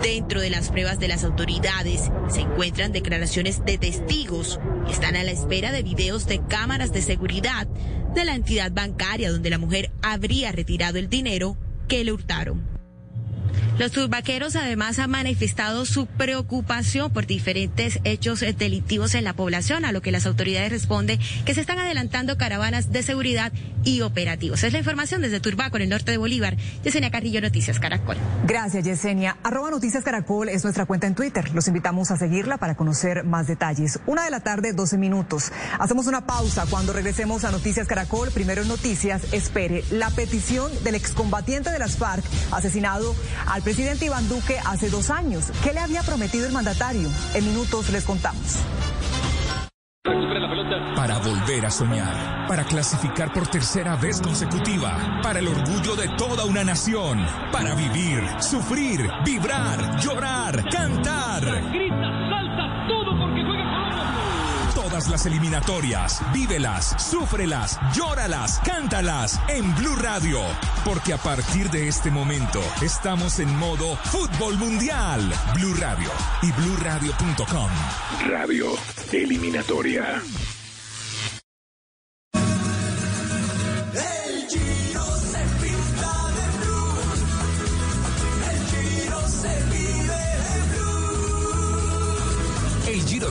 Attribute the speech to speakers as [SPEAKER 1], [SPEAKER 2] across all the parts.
[SPEAKER 1] Dentro de las pruebas de las autoridades se encuentran declaraciones de testigos están a la espera de videos de cámaras de seguridad de la entidad bancaria donde la mujer habría retirado el dinero que le hurtaron. Los turbaqueros además han manifestado su preocupación por diferentes hechos delictivos en la población, a lo que las autoridades responden que se están adelantando caravanas de seguridad y operativos. Es la información desde Turbaco, en el norte de Bolívar. Yesenia Carrillo, Noticias Caracol.
[SPEAKER 2] Gracias, Yesenia. Arroba Noticias Caracol es nuestra cuenta en Twitter. Los invitamos a seguirla para conocer más detalles. Una de la tarde, 12 minutos. Hacemos una pausa. Cuando regresemos a Noticias Caracol, primero en Noticias, espere la petición del excombatiente de las FARC asesinado al presidente Iván Duque hace dos años. ¿Qué le había prometido el mandatario? En minutos les contamos.
[SPEAKER 3] Para volver a soñar, para clasificar por tercera vez consecutiva, para el orgullo de toda una nación, para vivir, sufrir, vibrar, llorar, cantar. Las eliminatorias, vívelas, súfrelas, llóralas, cántalas en Blue Radio. Porque a partir de este momento estamos en modo fútbol mundial. Blue Radio y bluradio.com.
[SPEAKER 4] Radio Eliminatoria.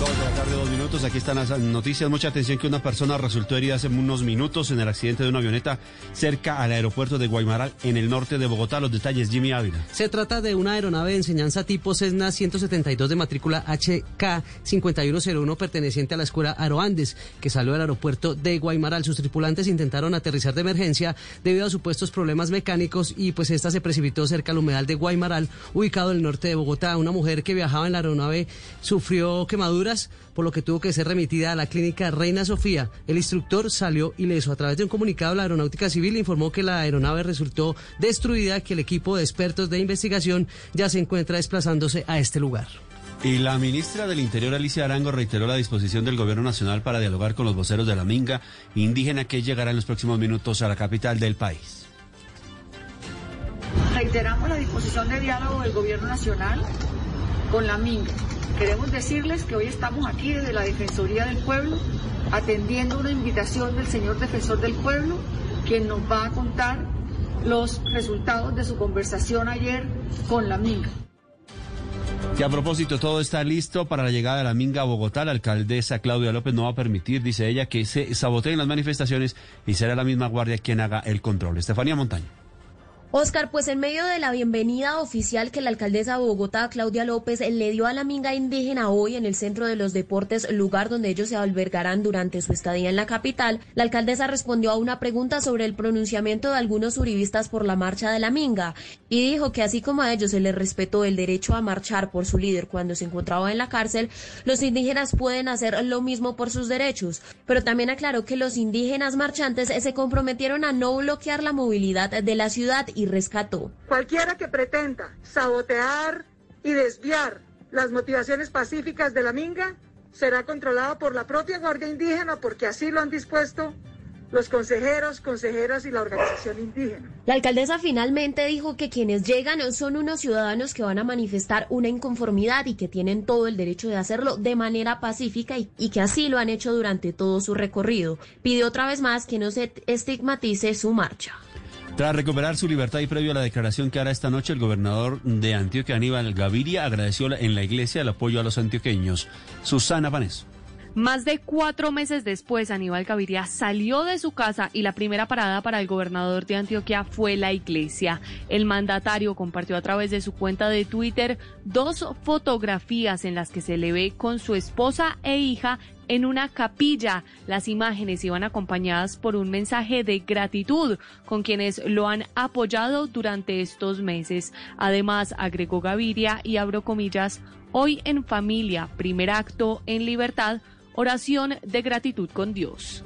[SPEAKER 5] Dos de la tarde, dos minutos. Aquí están las noticias. Mucha atención que una persona resultó herida hace unos minutos en el accidente de una avioneta cerca al aeropuerto de Guaymaral, en el norte de Bogotá. Los detalles, Jimmy Ávila.
[SPEAKER 6] Se trata de una aeronave de enseñanza tipo Cessna 172 de matrícula HK5101 perteneciente a la escuela Aeroandes, que salió del aeropuerto de Guaymaral. Sus tripulantes intentaron aterrizar de emergencia debido a supuestos problemas mecánicos y pues esta se precipitó cerca al humedal de Guaymaral, ubicado en el norte de Bogotá. Una mujer que viajaba en la aeronave sufrió quemaduras, por lo que tuvo que ser remitida a la clínica Reina Sofía. El instructor salió ileso. A través de un comunicado, la Aeronáutica Civil informó que la aeronave resultó destruida, que el equipo de expertos de investigación ya se encuentra desplazándose a este lugar.
[SPEAKER 5] Y la ministra del Interior, Alicia Arango, reiteró la disposición del Gobierno Nacional para dialogar con los voceros de la Minga indígena que llegará en los próximos minutos a la capital del país.
[SPEAKER 7] Reiteramos la disposición de diálogo del Gobierno Nacional con la Minga. Queremos decirles que hoy estamos aquí desde la Defensoría del Pueblo atendiendo una invitación del señor Defensor del Pueblo, quien nos va a contar los resultados de su conversación ayer con la Minga.
[SPEAKER 5] Que a propósito, todo está listo para la llegada de la Minga a Bogotá. La alcaldesa Claudia López no va a permitir, dice ella, que se saboteen las manifestaciones y será la misma guardia quien haga el control. Estefanía Montaño.
[SPEAKER 8] Oscar, pues en medio de la bienvenida oficial que la alcaldesa de Bogotá, Claudia López, le dio a la minga indígena hoy en el Centro de los Deportes, lugar donde ellos se albergarán durante su estadía en la capital, la alcaldesa respondió a una pregunta sobre el pronunciamiento de algunos uribistas por la marcha de la minga y dijo que así como a ellos se les respetó el derecho a marchar por su líder cuando se encontraba en la cárcel, los indígenas pueden hacer lo mismo por sus derechos, pero también aclaró que los indígenas marchantes se comprometieron a no bloquear la movilidad de la ciudad rescató.
[SPEAKER 7] Cualquiera que pretenda sabotear y desviar las motivaciones pacíficas de la Minga será controlado por la propia Guardia Indígena porque así lo han dispuesto los consejeros, consejeras y la organización indígena.
[SPEAKER 8] La alcaldesa finalmente dijo que quienes llegan son unos ciudadanos que van a manifestar una inconformidad y que tienen todo el derecho de hacerlo de manera pacífica y, y que así lo han hecho durante todo su recorrido. Pidió otra vez más que no se estigmatice su marcha.
[SPEAKER 5] Tras recuperar su libertad y previo a la declaración que hará esta noche, el gobernador de Antioquia, Aníbal Gaviria, agradeció en la iglesia el apoyo a los antioqueños. Susana Panés.
[SPEAKER 9] Más de cuatro meses después, Aníbal Gaviria salió de su casa y la primera parada para el gobernador de Antioquia fue la iglesia. El mandatario compartió a través de su cuenta de Twitter dos fotografías en las que se le ve con su esposa e hija en una capilla. Las imágenes iban acompañadas por un mensaje de gratitud con quienes lo han apoyado durante estos meses. Además, agregó Gaviria y abro comillas, hoy en familia, primer acto en libertad, oración de gratitud con Dios.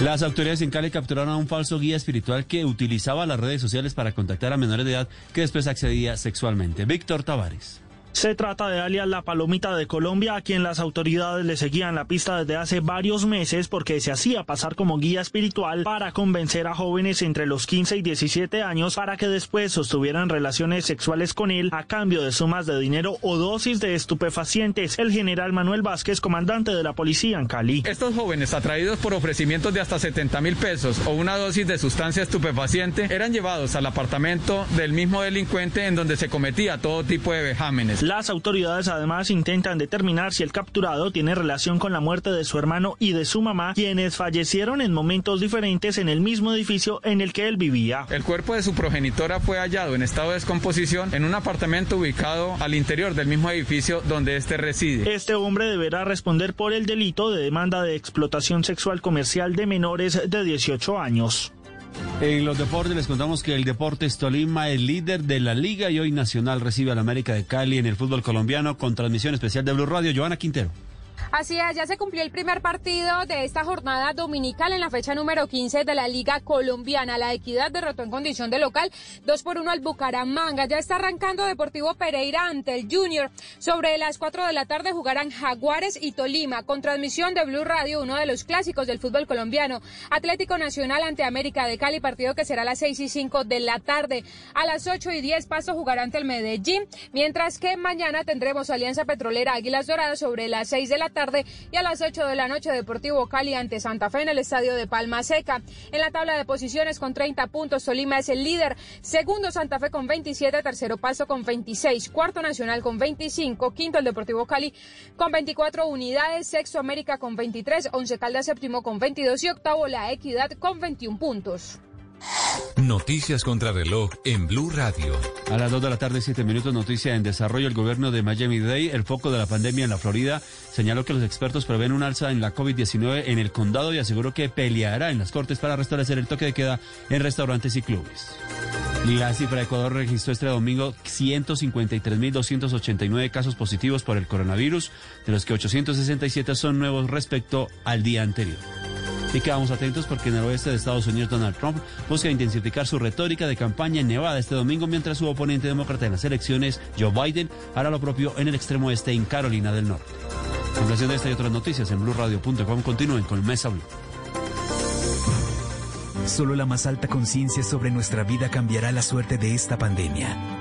[SPEAKER 5] Las autoridades en Cali capturaron a un falso guía espiritual que utilizaba las redes sociales para contactar a menores de edad que después accedía sexualmente. Víctor Tavares.
[SPEAKER 10] Se trata de alias La Palomita de Colombia, a quien las autoridades le seguían la pista desde hace varios meses porque se hacía pasar como guía espiritual para convencer a jóvenes entre los 15 y 17 años para que después sostuvieran relaciones sexuales con él a cambio de sumas de dinero o dosis de estupefacientes. El general Manuel Vázquez, comandante de la policía en Cali.
[SPEAKER 11] Estos jóvenes, atraídos por ofrecimientos de hasta 70 mil pesos o una dosis de sustancia estupefaciente, eran llevados al apartamento del mismo delincuente en donde se cometía todo tipo de vejámenes.
[SPEAKER 10] Las autoridades además intentan determinar si el capturado tiene relación con la muerte de su hermano y de su mamá, quienes fallecieron en momentos diferentes en el mismo edificio en el que él vivía.
[SPEAKER 11] El cuerpo de su progenitora fue hallado en estado de descomposición en un apartamento ubicado al interior del mismo edificio donde éste reside.
[SPEAKER 10] Este hombre deberá responder por el delito de demanda de explotación sexual comercial de menores de 18 años.
[SPEAKER 5] En los deportes les contamos que el Deportes Tolima es líder de la liga y hoy Nacional recibe al América de Cali en el fútbol colombiano con transmisión especial de Blue Radio. Joana Quintero.
[SPEAKER 12] Así es, ya se cumplió el primer partido de esta jornada dominical en la fecha número 15 de la Liga Colombiana. La Equidad derrotó en condición de local 2 por 1 al Bucaramanga. Ya está arrancando Deportivo Pereira ante el Junior. Sobre las 4 de la tarde jugarán Jaguares y Tolima con transmisión de Blue Radio, uno de los clásicos del fútbol colombiano. Atlético Nacional ante América de Cali, partido que será a las 6 y 5 de la tarde. A las 8 y 10 Paso jugará ante el Medellín, mientras que mañana tendremos Alianza Petrolera Águilas Doradas sobre las 6 de la tarde y a las 8 de la noche Deportivo Cali ante Santa Fe en el estadio de Palma Seca. En la tabla de posiciones con 30 puntos, Tolima es el líder, segundo Santa Fe con 27, tercero Paso con 26, cuarto Nacional con 25, quinto el Deportivo Cali con 24 unidades, sexto América con 23, once Caldas séptimo con 22 y octavo La Equidad con 21 puntos.
[SPEAKER 13] Noticias contra reloj en Blue Radio.
[SPEAKER 5] A las 2 de la tarde, 7 minutos, noticia en desarrollo. El gobierno de Miami-Dade, el foco de la pandemia en la Florida, señaló que los expertos prevén un alza en la COVID-19 en el condado y aseguró que peleará en las cortes para restablecer el toque de queda en restaurantes y clubes. La cifra de Ecuador registró este domingo 153.289 casos positivos por el coronavirus, de los que 867 son nuevos respecto al día anterior. Y quedamos atentos porque en el oeste de Estados Unidos Donald Trump busca intensificar su retórica de campaña en Nevada este domingo mientras su oponente demócrata en las elecciones, Joe Biden, hará lo propio en el extremo oeste en Carolina del Norte. En relación de esta y otras noticias en blueradio.com continúen con Mesa Blue.
[SPEAKER 14] Solo la más alta conciencia sobre nuestra vida cambiará la suerte de esta pandemia.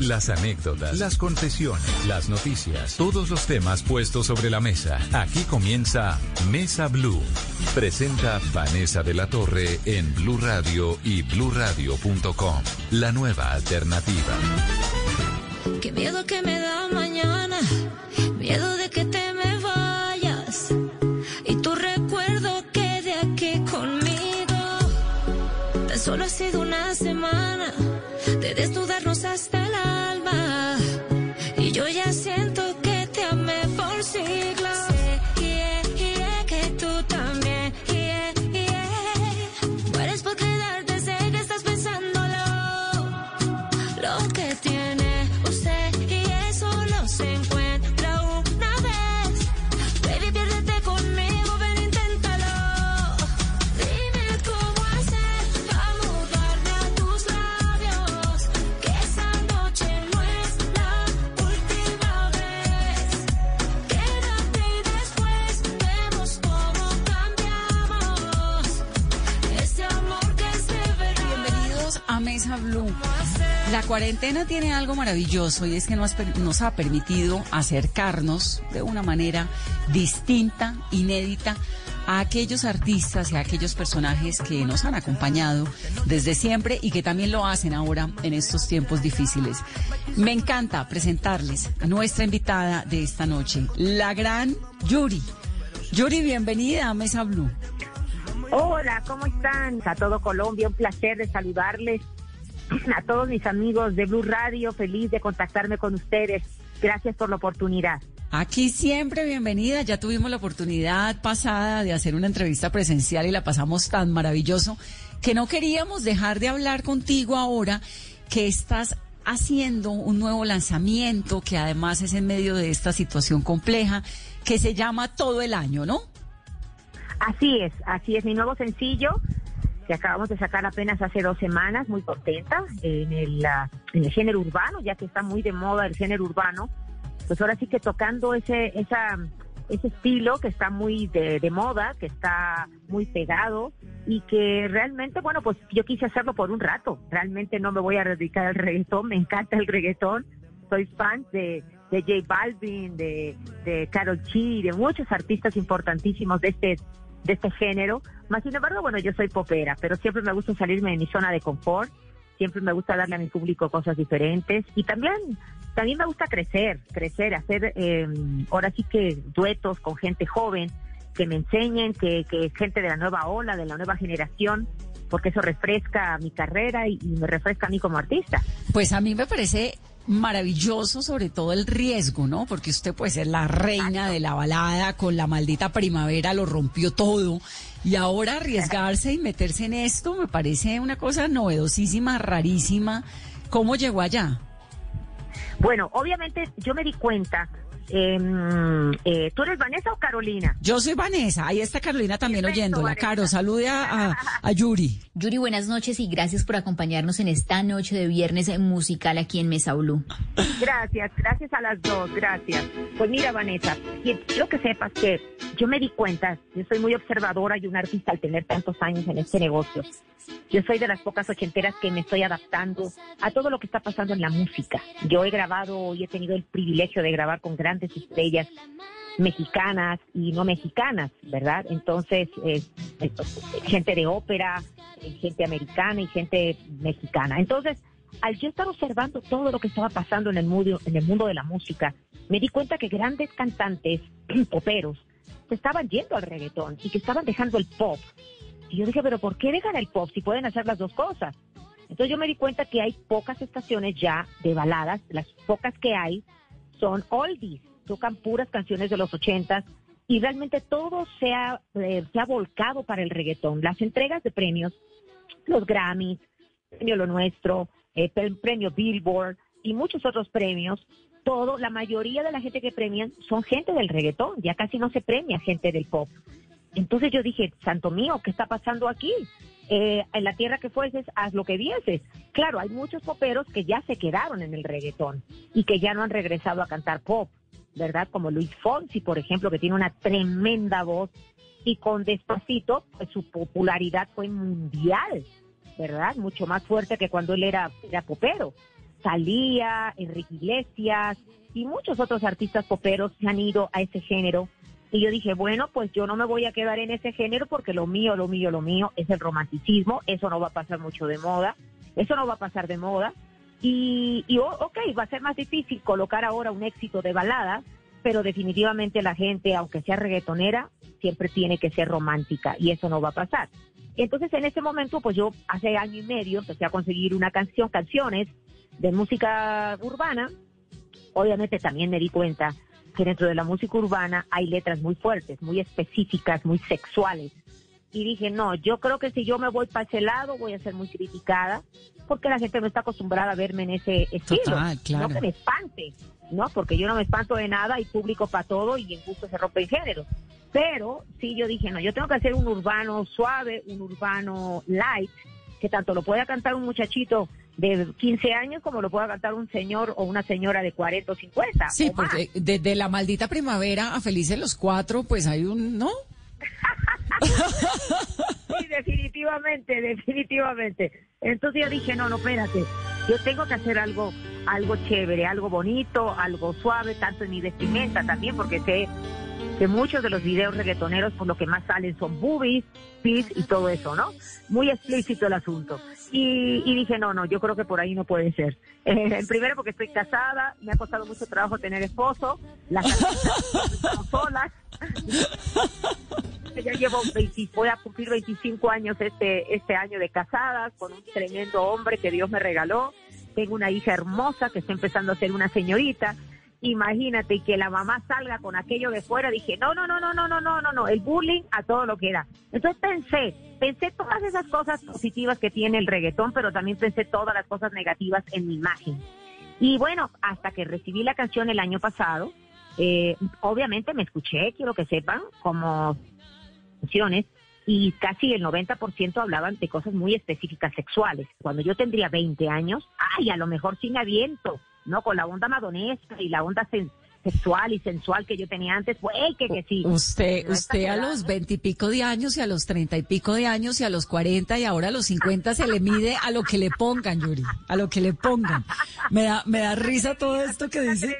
[SPEAKER 13] las anécdotas, las confesiones, las noticias, todos los temas puestos sobre la mesa. Aquí comienza Mesa Blue. Presenta Vanessa de la Torre en Blue Radio y bluradio.com. La nueva alternativa.
[SPEAKER 15] Qué miedo que me da mañana, miedo de que te de desnudarnos hasta el alma
[SPEAKER 16] cuarentena tiene algo maravilloso y es que nos, nos ha permitido acercarnos de una manera distinta, inédita a aquellos artistas y a aquellos personajes que nos han acompañado desde siempre y que también lo hacen ahora en estos tiempos difíciles. Me encanta presentarles a nuestra invitada de esta noche, la gran Yuri. Yuri, bienvenida a Mesa Blue.
[SPEAKER 17] Hola, ¿cómo están? A todo Colombia, un placer de saludarles. A todos mis amigos de Blue Radio, feliz de contactarme con ustedes. Gracias por la oportunidad.
[SPEAKER 16] Aquí siempre bienvenida. Ya tuvimos la oportunidad pasada de hacer una entrevista presencial y la pasamos tan maravilloso que no queríamos dejar de hablar contigo ahora que estás haciendo un nuevo lanzamiento que además es en medio de esta situación compleja que se llama Todo el Año, ¿no?
[SPEAKER 17] Así es, así es. Mi nuevo sencillo que acabamos de sacar apenas hace dos semanas, muy contenta en el, ah, en el género urbano, ya que está muy de moda el género urbano. Pues ahora sí que tocando ese, esa, ese estilo que está muy de, de moda, que está muy pegado y que realmente, bueno, pues yo quise hacerlo por un rato. Realmente no me voy a dedicar al reggaetón, me encanta el reggaetón. Soy fan de, de J Balvin, de, de Karol G, de muchos artistas importantísimos de este de este género. Más sin embargo, bueno, yo soy popera, pero siempre me gusta salirme de mi zona de confort, siempre me gusta darle a mi público cosas diferentes y también también me gusta crecer, crecer, hacer eh, ahora sí que duetos con gente joven que me enseñen, que, que gente de la nueva ola, de la nueva generación, porque eso refresca mi carrera y, y me refresca a mí como artista.
[SPEAKER 16] Pues a mí me parece maravilloso, sobre todo el riesgo, ¿no? Porque usted puede ser la reina de la balada, con la maldita primavera lo rompió todo. Y ahora arriesgarse y meterse en esto me parece una cosa novedosísima, rarísima. ¿Cómo llegó allá?
[SPEAKER 17] Bueno, obviamente yo me di cuenta. Eh, eh, ¿Tú eres Vanessa o Carolina?
[SPEAKER 16] Yo soy Vanessa, ahí está Carolina también oyéndola. Caro, salude a, a- a Yuri.
[SPEAKER 18] Yuri, buenas noches y gracias por acompañarnos en esta noche de viernes musical aquí en Mesa Blue.
[SPEAKER 17] Gracias, gracias a las dos, gracias. Pues mira, Vanessa, quiero que sepas que yo me di cuenta, yo soy muy observadora y un artista al tener tantos años en este negocio. Yo soy de las pocas ochenteras que me estoy adaptando a todo lo que está pasando en la música. Yo he grabado y he tenido el privilegio de grabar con grandes estrellas mexicanas y no mexicanas, ¿verdad? Entonces, eh, gente de ópera, gente americana y gente mexicana. Entonces, al yo estar observando todo lo que estaba pasando en el mundo, en el mundo de la música, me di cuenta que grandes cantantes poperos estaban yendo al reggaetón y que estaban dejando el pop. Y yo dije, pero ¿por qué dejan el pop si pueden hacer las dos cosas? Entonces yo me di cuenta que hay pocas estaciones ya de baladas, las pocas que hay son oldies, tocan puras canciones de los ochentas y realmente todo se ha, eh, se ha volcado para el reggaetón. Las entregas de premios, los Grammys, premio Lo Nuestro, eh, premio Billboard y muchos otros premios, todo, la mayoría de la gente que premian son gente del reggaetón, ya casi no se premia gente del pop. Entonces yo dije, santo mío, ¿qué está pasando aquí? Eh, en la tierra que fueses, haz lo que vieses. Claro, hay muchos poperos que ya se quedaron en el reggaetón y que ya no han regresado a cantar pop, ¿verdad? Como Luis Fonsi, por ejemplo, que tiene una tremenda voz y con Despacito, pues su popularidad fue mundial, ¿verdad? Mucho más fuerte que cuando él era, era popero. Salía, Enrique Iglesias y muchos otros artistas poperos se han ido a ese género. Y yo dije, bueno, pues yo no me voy a quedar en ese género porque lo mío, lo mío, lo mío es el romanticismo. Eso no va a pasar mucho de moda. Eso no va a pasar de moda. Y, y oh, ok, va a ser más difícil colocar ahora un éxito de balada, pero definitivamente la gente, aunque sea reggaetonera, siempre tiene que ser romántica y eso no va a pasar. Entonces en ese momento, pues yo hace año y medio empecé a conseguir una canción, canciones de música urbana. Obviamente también me di cuenta que dentro de la música urbana hay letras muy fuertes, muy específicas, muy sexuales. Y dije, no, yo creo que si yo me voy para ese lado voy a ser muy criticada porque la gente no está acostumbrada a verme en ese estilo.
[SPEAKER 16] Total, claro.
[SPEAKER 17] No que me espante, ¿no? Porque yo no me espanto de nada y público para todo y en gusto se rompe el género. Pero sí yo dije, no, yo tengo que hacer un urbano suave, un urbano light, que tanto lo pueda cantar un muchachito de 15 años como lo pueda cantar un señor o una señora de 40 o 50.
[SPEAKER 16] Sí,
[SPEAKER 17] o
[SPEAKER 16] porque desde la maldita primavera a Felices los Cuatro, pues hay un, ¿no?
[SPEAKER 17] Sí, definitivamente, definitivamente. Entonces yo dije, no, no, espérate. Yo tengo que hacer algo, algo chévere, algo bonito, algo suave, tanto en mi vestimenta también, porque sé que muchos de los videos reggaetoneros por lo que más salen son boobies, pis y todo eso, ¿no? Muy explícito el asunto. Y, y dije, no, no, yo creo que por ahí no puede ser. Eh, primero porque estoy casada, me ha costado mucho trabajo tener esposo, las estamos ya llevo 20, voy a cumplir 25 años este, este año de casadas con un tremendo hombre que Dios me regaló. Tengo una hija hermosa que está empezando a ser una señorita imagínate que la mamá salga con aquello de fuera, dije, no, no, no, no, no, no, no, no, no, el bullying a todo lo que era. Entonces pensé, pensé todas esas cosas positivas que tiene el reggaetón, pero también pensé todas las cosas negativas en mi imagen. Y bueno, hasta que recibí la canción el año pasado, eh, obviamente me escuché, quiero que sepan, como canciones, y casi el 90% hablaban de cosas muy específicas sexuales. Cuando yo tendría 20 años, ay, a lo mejor me aviento, ¿no? Con la onda madonesca y la onda sexual y sensual que yo tenía antes, fue que, que sí.
[SPEAKER 16] Usted, usted a los veintipico de años y a los treinta y pico de años y a los cuarenta y ahora a los cincuenta se le mide a lo que le pongan, Yuri, a lo que le pongan. Me da, me da risa todo esto que dice.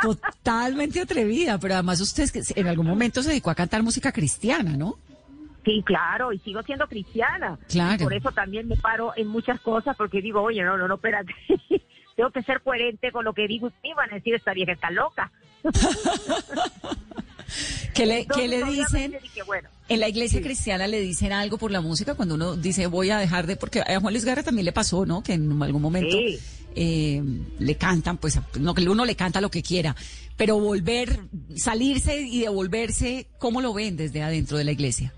[SPEAKER 16] Totalmente atrevida, pero además usted en algún momento se dedicó a cantar música cristiana, ¿no?
[SPEAKER 17] Sí, claro, y sigo siendo cristiana.
[SPEAKER 16] Claro.
[SPEAKER 17] por eso también me paro en muchas cosas, porque digo, oye, no, no, no, espérate. Tengo que ser coherente con lo que digo. Y van a decir, esta vieja está loca.
[SPEAKER 16] ¿Qué le, le dicen? en la iglesia cristiana le dicen algo por la música cuando uno dice voy a dejar de, porque a Juan Luis Guerra también le pasó, ¿no? Que en algún momento eh, le cantan, pues no que uno le canta lo que quiera, pero volver, salirse y devolverse, ¿cómo lo ven desde adentro de la iglesia?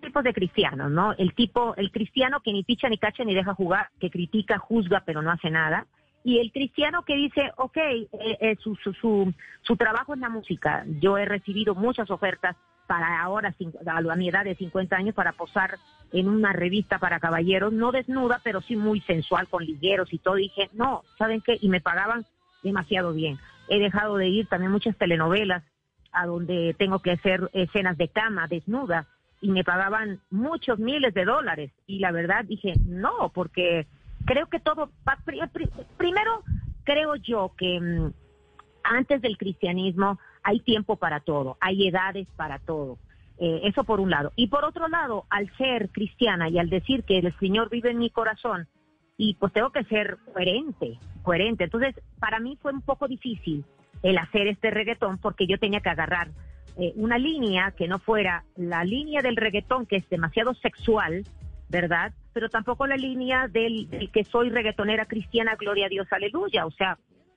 [SPEAKER 17] tipos de cristianos, ¿no? El tipo, el cristiano que ni picha ni cacha ni deja jugar, que critica, juzga, pero no hace nada y el cristiano que dice, ok, eh, eh, su, su, su, su, trabajo es la música. Yo he recibido muchas ofertas para ahora, a mi edad de 50 años, para posar en una revista para caballeros, no desnuda, pero sí muy sensual, con ligueros y todo. dije, no, ¿saben qué? Y me pagaban demasiado bien. He dejado de ir también muchas telenovelas a donde tengo que hacer escenas de cama, desnuda, y me pagaban muchos miles de dólares. Y la verdad dije, no, porque creo que todo, primero creo yo que mm, antes del cristianismo hay tiempo para todo, hay edades para todo. Eh, eso por un lado. Y por otro lado, al ser cristiana y al decir que el Señor vive en mi corazón, y pues tengo que ser coherente, coherente. Entonces, para mí fue un poco difícil el hacer este reggaetón porque yo tenía que agarrar eh, una línea que no fuera la línea del reggaetón que es demasiado sexual, ¿verdad? Pero tampoco la línea del, que soy reggaetonera cristiana, gloria a Dios, aleluya. O sea,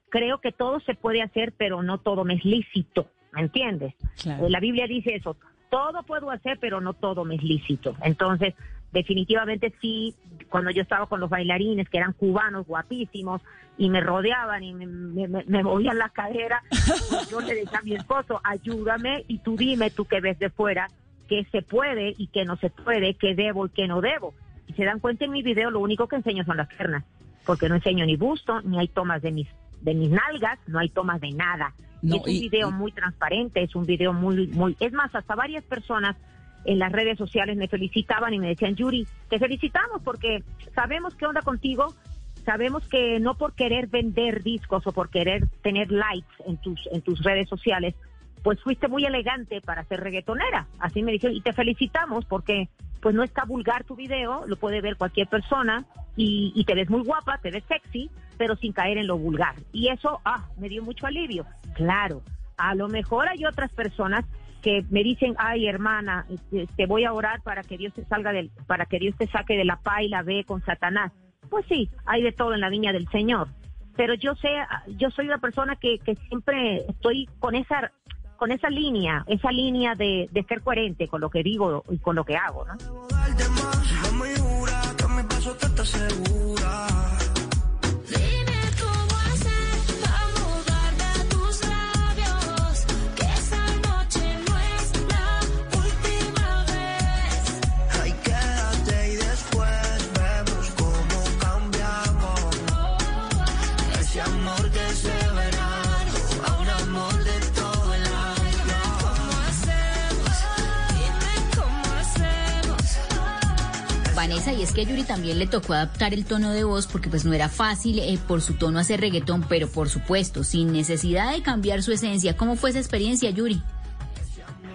[SPEAKER 17] creo que todo se puede hacer, pero no todo me es lícito, ¿me entiendes? Eh, la Biblia dice eso, todo puedo hacer, pero no todo me es lícito. Entonces, definitivamente sí, cuando yo estaba con los bailarines, que eran cubanos guapísimos, y me rodeaban y me, me, movían la cadera, pues yo le decía a mi esposo, ayúdame y tú dime, tú que ves de fuera, qué se puede y qué no se puede, qué debo y qué no debo. Y se dan cuenta en mi video, lo único que enseño son las piernas, porque no enseño ni busto, ni hay tomas de mis, de mis nalgas, no hay tomas de nada. es un video muy transparente, es un video muy, muy, es más, hasta varias personas en las redes sociales me felicitaban y me decían, Yuri, te felicitamos porque sabemos qué onda contigo, sabemos que no por querer vender discos o por querer tener likes en tus, en tus redes sociales, pues fuiste muy elegante para ser reggaetonera. Así me dijeron, y te felicitamos porque pues no está vulgar tu video, lo puede ver cualquier persona y, y, te ves muy guapa, te ves sexy, pero sin caer en lo vulgar. Y eso, ah, me dio mucho alivio. Claro, a lo mejor hay otras personas que me dicen, ay hermana, te este, voy a orar para que Dios te salga del, para que Dios te saque de la pa y la B con Satanás. Pues sí, hay de todo en la viña del Señor. Pero yo sé, yo soy una persona que, que siempre estoy con esa con esa línea, esa línea de, de ser coherente con lo que digo y con lo que hago, ¿no?
[SPEAKER 18] Y es que a Yuri también le tocó adaptar el tono de voz porque pues no era fácil eh, por su tono hacer reggaetón, pero por supuesto, sin necesidad de cambiar su esencia. ¿Cómo fue esa experiencia, Yuri?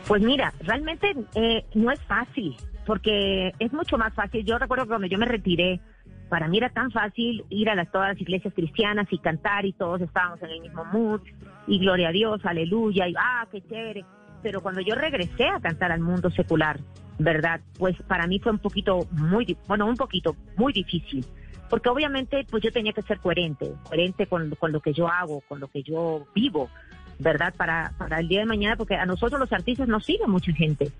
[SPEAKER 17] Pues mira, realmente eh, no es fácil, porque es mucho más fácil. Yo recuerdo cuando yo me retiré, para mí era tan fácil ir a las, todas las iglesias cristianas y cantar y todos estábamos en el mismo mood y gloria a Dios, aleluya, y ah, qué chévere. Pero cuando yo regresé a cantar al mundo secular, ¿verdad? Pues para mí fue un poquito muy, bueno, un poquito muy difícil. Porque obviamente pues yo tenía que ser coherente, coherente con, con lo que yo hago, con lo que yo vivo, ¿verdad? Para, para el día de mañana, porque a nosotros los artistas nos sigue mucha gente,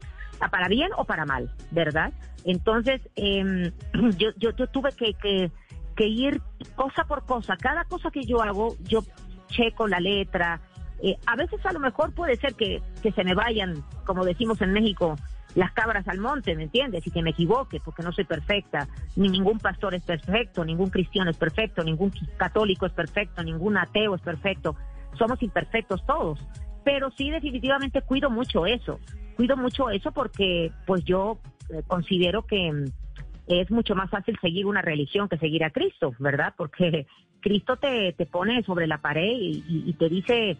[SPEAKER 17] para bien o para mal, ¿verdad? Entonces, em, yo, yo, yo tuve que, que, que ir cosa por cosa. Cada cosa que yo hago, yo checo la letra. Eh, a veces a lo mejor puede ser que, que se me vayan, como decimos en México, las cabras al monte, ¿me entiendes? Y que me equivoque, porque no soy perfecta. Ni ningún pastor es perfecto, ningún cristiano es perfecto, ningún católico es perfecto, ningún ateo es perfecto. Somos imperfectos todos. Pero sí, definitivamente cuido mucho eso. Cuido mucho eso porque, pues yo eh, considero que mm, es mucho más fácil seguir una religión que seguir a Cristo, ¿verdad? Porque Cristo te, te pone sobre la pared y, y- y te dice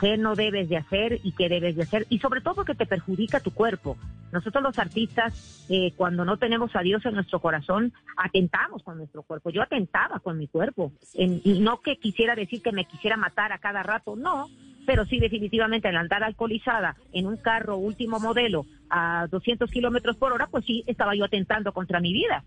[SPEAKER 17] qué no debes de hacer y qué debes de hacer, y sobre todo porque te perjudica tu cuerpo. Nosotros los artistas, eh, cuando no tenemos a Dios en nuestro corazón, atentamos con nuestro cuerpo. Yo atentaba con mi cuerpo, En- y no que quisiera decir que me quisiera matar a cada rato, no, pero sí definitivamente al andar alcoholizada en un carro último modelo a 200 kilómetros por hora, pues sí estaba yo atentando contra mi vida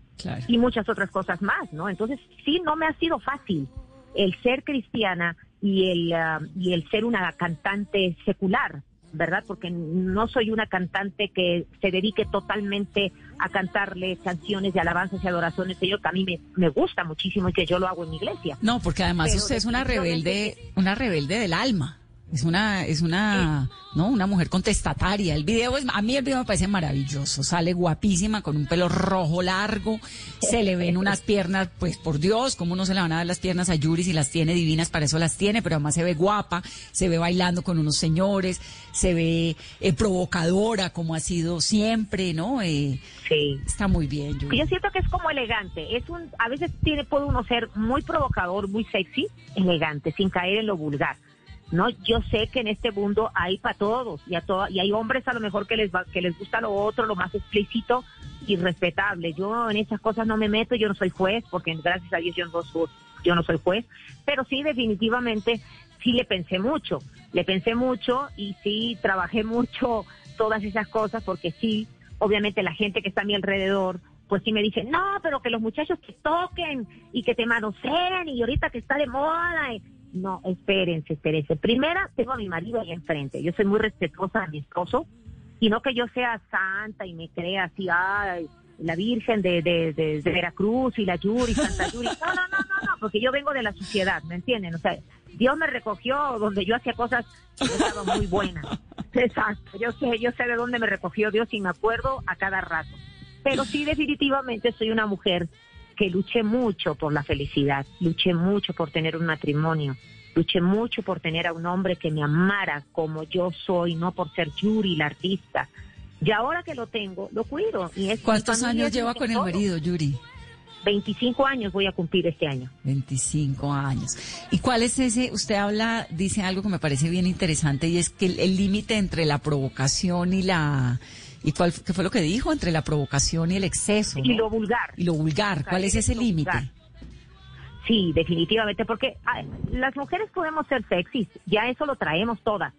[SPEAKER 17] y muchas otras cosas más, ¿no? Entonces sí no me ha sido fácil el ser cristiana y el ah, y el ser una cantante secular, ¿verdad? Porque no soy una cantante que se dedique totalmente a cantarle canciones de alabanzas y adoraciones Señor, que a mí me, me gusta muchísimo y que yo lo hago en mi iglesia.
[SPEAKER 16] No, porque además
[SPEAKER 17] Pero
[SPEAKER 16] usted es una rebelde, una rebelde del alma. Es una, es una, no, una mujer contestataria. El video es, a mí el video me parece maravilloso. Sale guapísima con un pelo rojo largo. Se le ven unas piernas, pues por Dios, cómo no se le van a dar las piernas a Yuri si las tiene divinas, para eso las tiene, pero además se ve guapa, se ve bailando con unos señores, se ve eh, provocadora como ha sido siempre, ¿no? Eh,
[SPEAKER 17] sí.
[SPEAKER 16] Está muy bien, Yuri.
[SPEAKER 17] Yo siento que es como elegante. Es un, a veces tiene, puede uno ser muy provocador, muy sexy, elegante, sin caer en lo vulgar. No, yo sé que en este mundo hay para todos y a to- y hay hombres a lo mejor que les va- que les gusta lo otro, lo más explícito y respetable. Yo en esas cosas no me meto, yo no soy juez porque gracias a Dios yo no soy, yo no soy juez, pero sí definitivamente sí le pensé mucho, le pensé mucho y sí trabajé mucho todas esas cosas porque sí, obviamente la gente que está a mi alrededor pues sí me dice, no, pero que los muchachos te toquen y que te manoseen y ahorita que está de moda. No, espérense, espérense. Primera, tengo a mi marido ahí enfrente. Yo soy muy respetuosa de mi esposo y no que yo sea santa y me crea así, ay, la Virgen de, de, de- de Veracruz y la Yuri, Santa Yuri. No, no, no, no, no, porque yo vengo de la sociedad, ¿me entienden? O sea, Dios me recogió donde yo hacía cosas que estaban muy buenas. Exacto, yo sé, yo sé de dónde me recogió Dios y me acuerdo a cada rato. Pero sí, definitivamente soy una mujer que luché mucho por la felicidad, luché mucho por tener un matrimonio, luché mucho por tener a un hombre que me amara como yo soy, no por ser Yuri, la artista. Y ahora que lo tengo, lo cuido. Y es,
[SPEAKER 16] ¿Cuántos años lleva con el marido, Yuri?
[SPEAKER 17] 25 años voy a cumplir este año.
[SPEAKER 16] 25 años. ¿Y cuál es ese? Usted habla, dice algo que me parece bien interesante y es que el límite entre la provocación y la... ¿Y cuál qué fue lo que dijo? Entre la provocación y el exceso.
[SPEAKER 17] Y
[SPEAKER 16] ¿no?
[SPEAKER 17] lo vulgar.
[SPEAKER 16] Y lo vulgar. ¿Cuál es ese límite?
[SPEAKER 17] Sí, definitivamente, porque ay, las mujeres podemos ser sexys, ya eso lo traemos todas.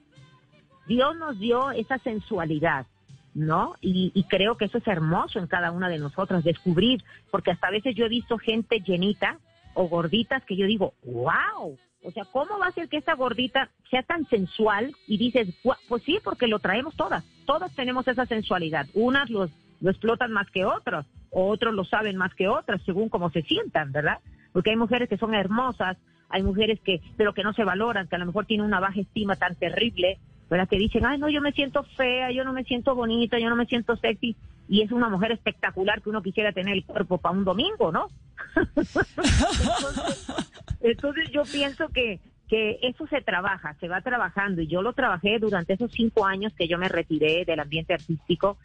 [SPEAKER 17] Dios nos dio esa sensualidad, ¿no? Y, y creo que eso es hermoso en cada una de nosotras, descubrir, porque hasta a veces yo he visto gente llenita o gorditas que yo digo, wow, o sea, ¿cómo va a ser que esta gordita sea tan sensual? Y dices, "Gua- pues sí, porque lo traemos todas, todas tenemos esa sensualidad, unas los, lo explotan más que otras, otros lo saben más que otras, según cómo se sientan, ¿verdad? Porque hay mujeres que son hermosas, hay mujeres que, pero que no se valoran, que a lo mejor tienen una baja estima tan terrible, ¿verdad? Que dicen, ay, no, yo me siento fea, yo no me siento bonita, yo no me siento sexy, y es una mujer espectacular que uno quisiera tener el cuerpo para un domingo, ¿no? entonces yo pienso que, que eso se trabaja, se va trabajando, y yo lo trabajé durante esos cinco años que yo me retiré del ambiente artístico,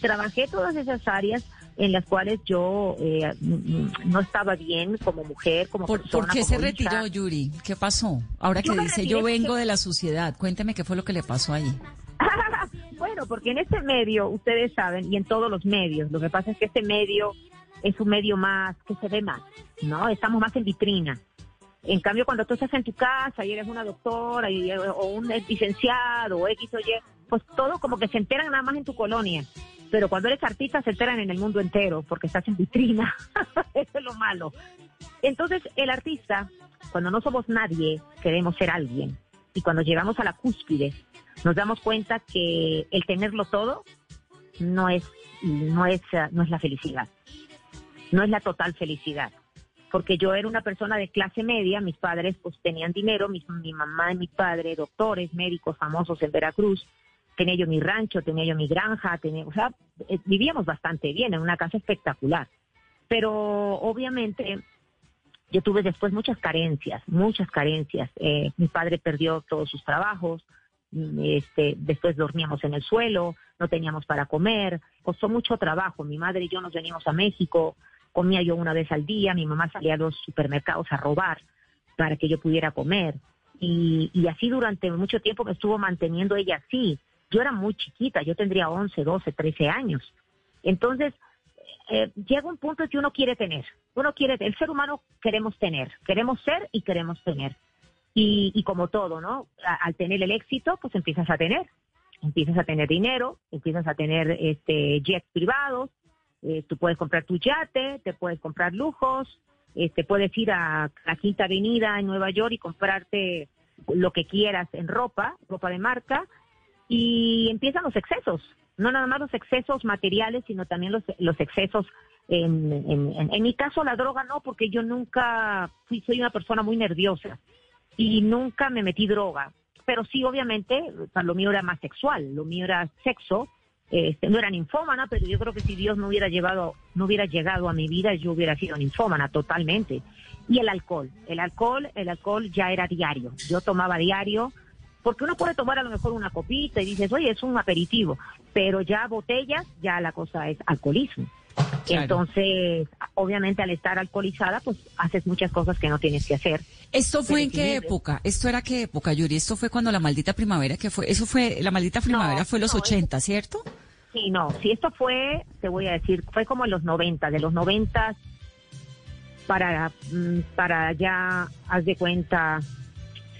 [SPEAKER 17] trabajé todas esas áreas en las cuales yo eh, no estaba bien como mujer, como
[SPEAKER 16] ¿Por,
[SPEAKER 17] persona.
[SPEAKER 16] ¿Por qué se
[SPEAKER 17] hija.
[SPEAKER 16] retiró, Yuri? ¿Qué pasó? Ahora
[SPEAKER 17] Yo
[SPEAKER 16] que dice, yo vengo de la sociedad, cuénteme qué fue lo que le pasó ahí.
[SPEAKER 17] Bueno, porque en este medio, ustedes saben, y en todos los medios, lo que pasa es que este medio es un medio más que se ve más, ¿no? Estamos más en vitrina. En cambio, cuando tú estás en tu casa y eres una doctora y, o un licenciado o X o Y, pues todo como que se enteran nada más en tu colonia. Pero cuando eres artista se enteran en el mundo entero porque estás en vitrina. Eso es lo malo. Entonces, el artista, cuando no somos nadie, queremos ser alguien. Y cuando llegamos a la cúspide, nos damos cuenta que el tenerlo todo no es, no es, eh, no es la felicidad. No es la total felicidad. Porque yo era una persona de clase media, mis padres pues tenían dinero, mi, mamá y mi padre, doctores, médicos famosos en Veracruz, tenía yo mi rancho, tenía yo mi granja, tenía, o sea, eh, vivíamos bastante bien, en una casa espectacular. Pero obviamente yo tuve después muchas carencias, muchas carencias. Eh, mi padre perdió todos sus trabajos, mm, este, después dormíamos en el suelo, no teníamos para comer, costó mucho trabajo. Mi madre y yo nos venimos a México, comía yo una vez al día, mi mamá salía a los supermercados a robar para que yo pudiera comer. Y, y así durante mucho tiempo me estuvo manteniendo ella así. Yo era muy chiquita, yo tendría 11, 12, 13 años. Entonces, eh, llega un punto que uno quiere tener. Uno quiere, el ser humano queremos tener, queremos ser y queremos tener. Y, y como todo, ¿no? Al tener el éxito, pues empiezas a tener. Empiezas a tener dinero, empiezas a tener este jets privados, eh, tú puedes comprar tu yate, te puedes comprar lujos, este, puedes ir a la Quinta Avenida en Nueva York y comprarte lo que quieras en ropa, ropa de marca, y empiezan los excesos. No nada más los excesos materiales, sino también los, los excesos. En, en, en- mi caso, la droga no, porque yo nunca fui, soy una persona muy nerviosa y nunca me metí droga. Pero sí, obviamente, sea, lo mío era más sexual, lo mío era sexo. Este, no era ninfómana, pero yo creo que si Dios no hubiera llevado, no hubiera llegado a mi vida, yo hubiera sido ninfómana totalmente. Y el alcohol, el alcohol, el alcohol ya era diario. Yo tomaba diario, porque uno puede tomar a lo mejor una copita y dices, oye, es un aperitivo, pero ya botellas, ya la cosa es alcoholismo.
[SPEAKER 16] Claro.
[SPEAKER 17] Entonces, obviamente al estar alcoholizada, pues haces muchas cosas que no tienes que hacer.
[SPEAKER 16] ¿Esto fue en qué época? ¿Esto era qué época, Yuri? ¿Esto fue cuando la maldita primavera que fue? Eso fue, la maldita primavera fue los
[SPEAKER 17] no,
[SPEAKER 16] 80, ¿cierto?
[SPEAKER 17] Sí, no, si esto fue, te voy a decir, fue como en los 90, de los 90 para, mm, para ya, haz de cuenta,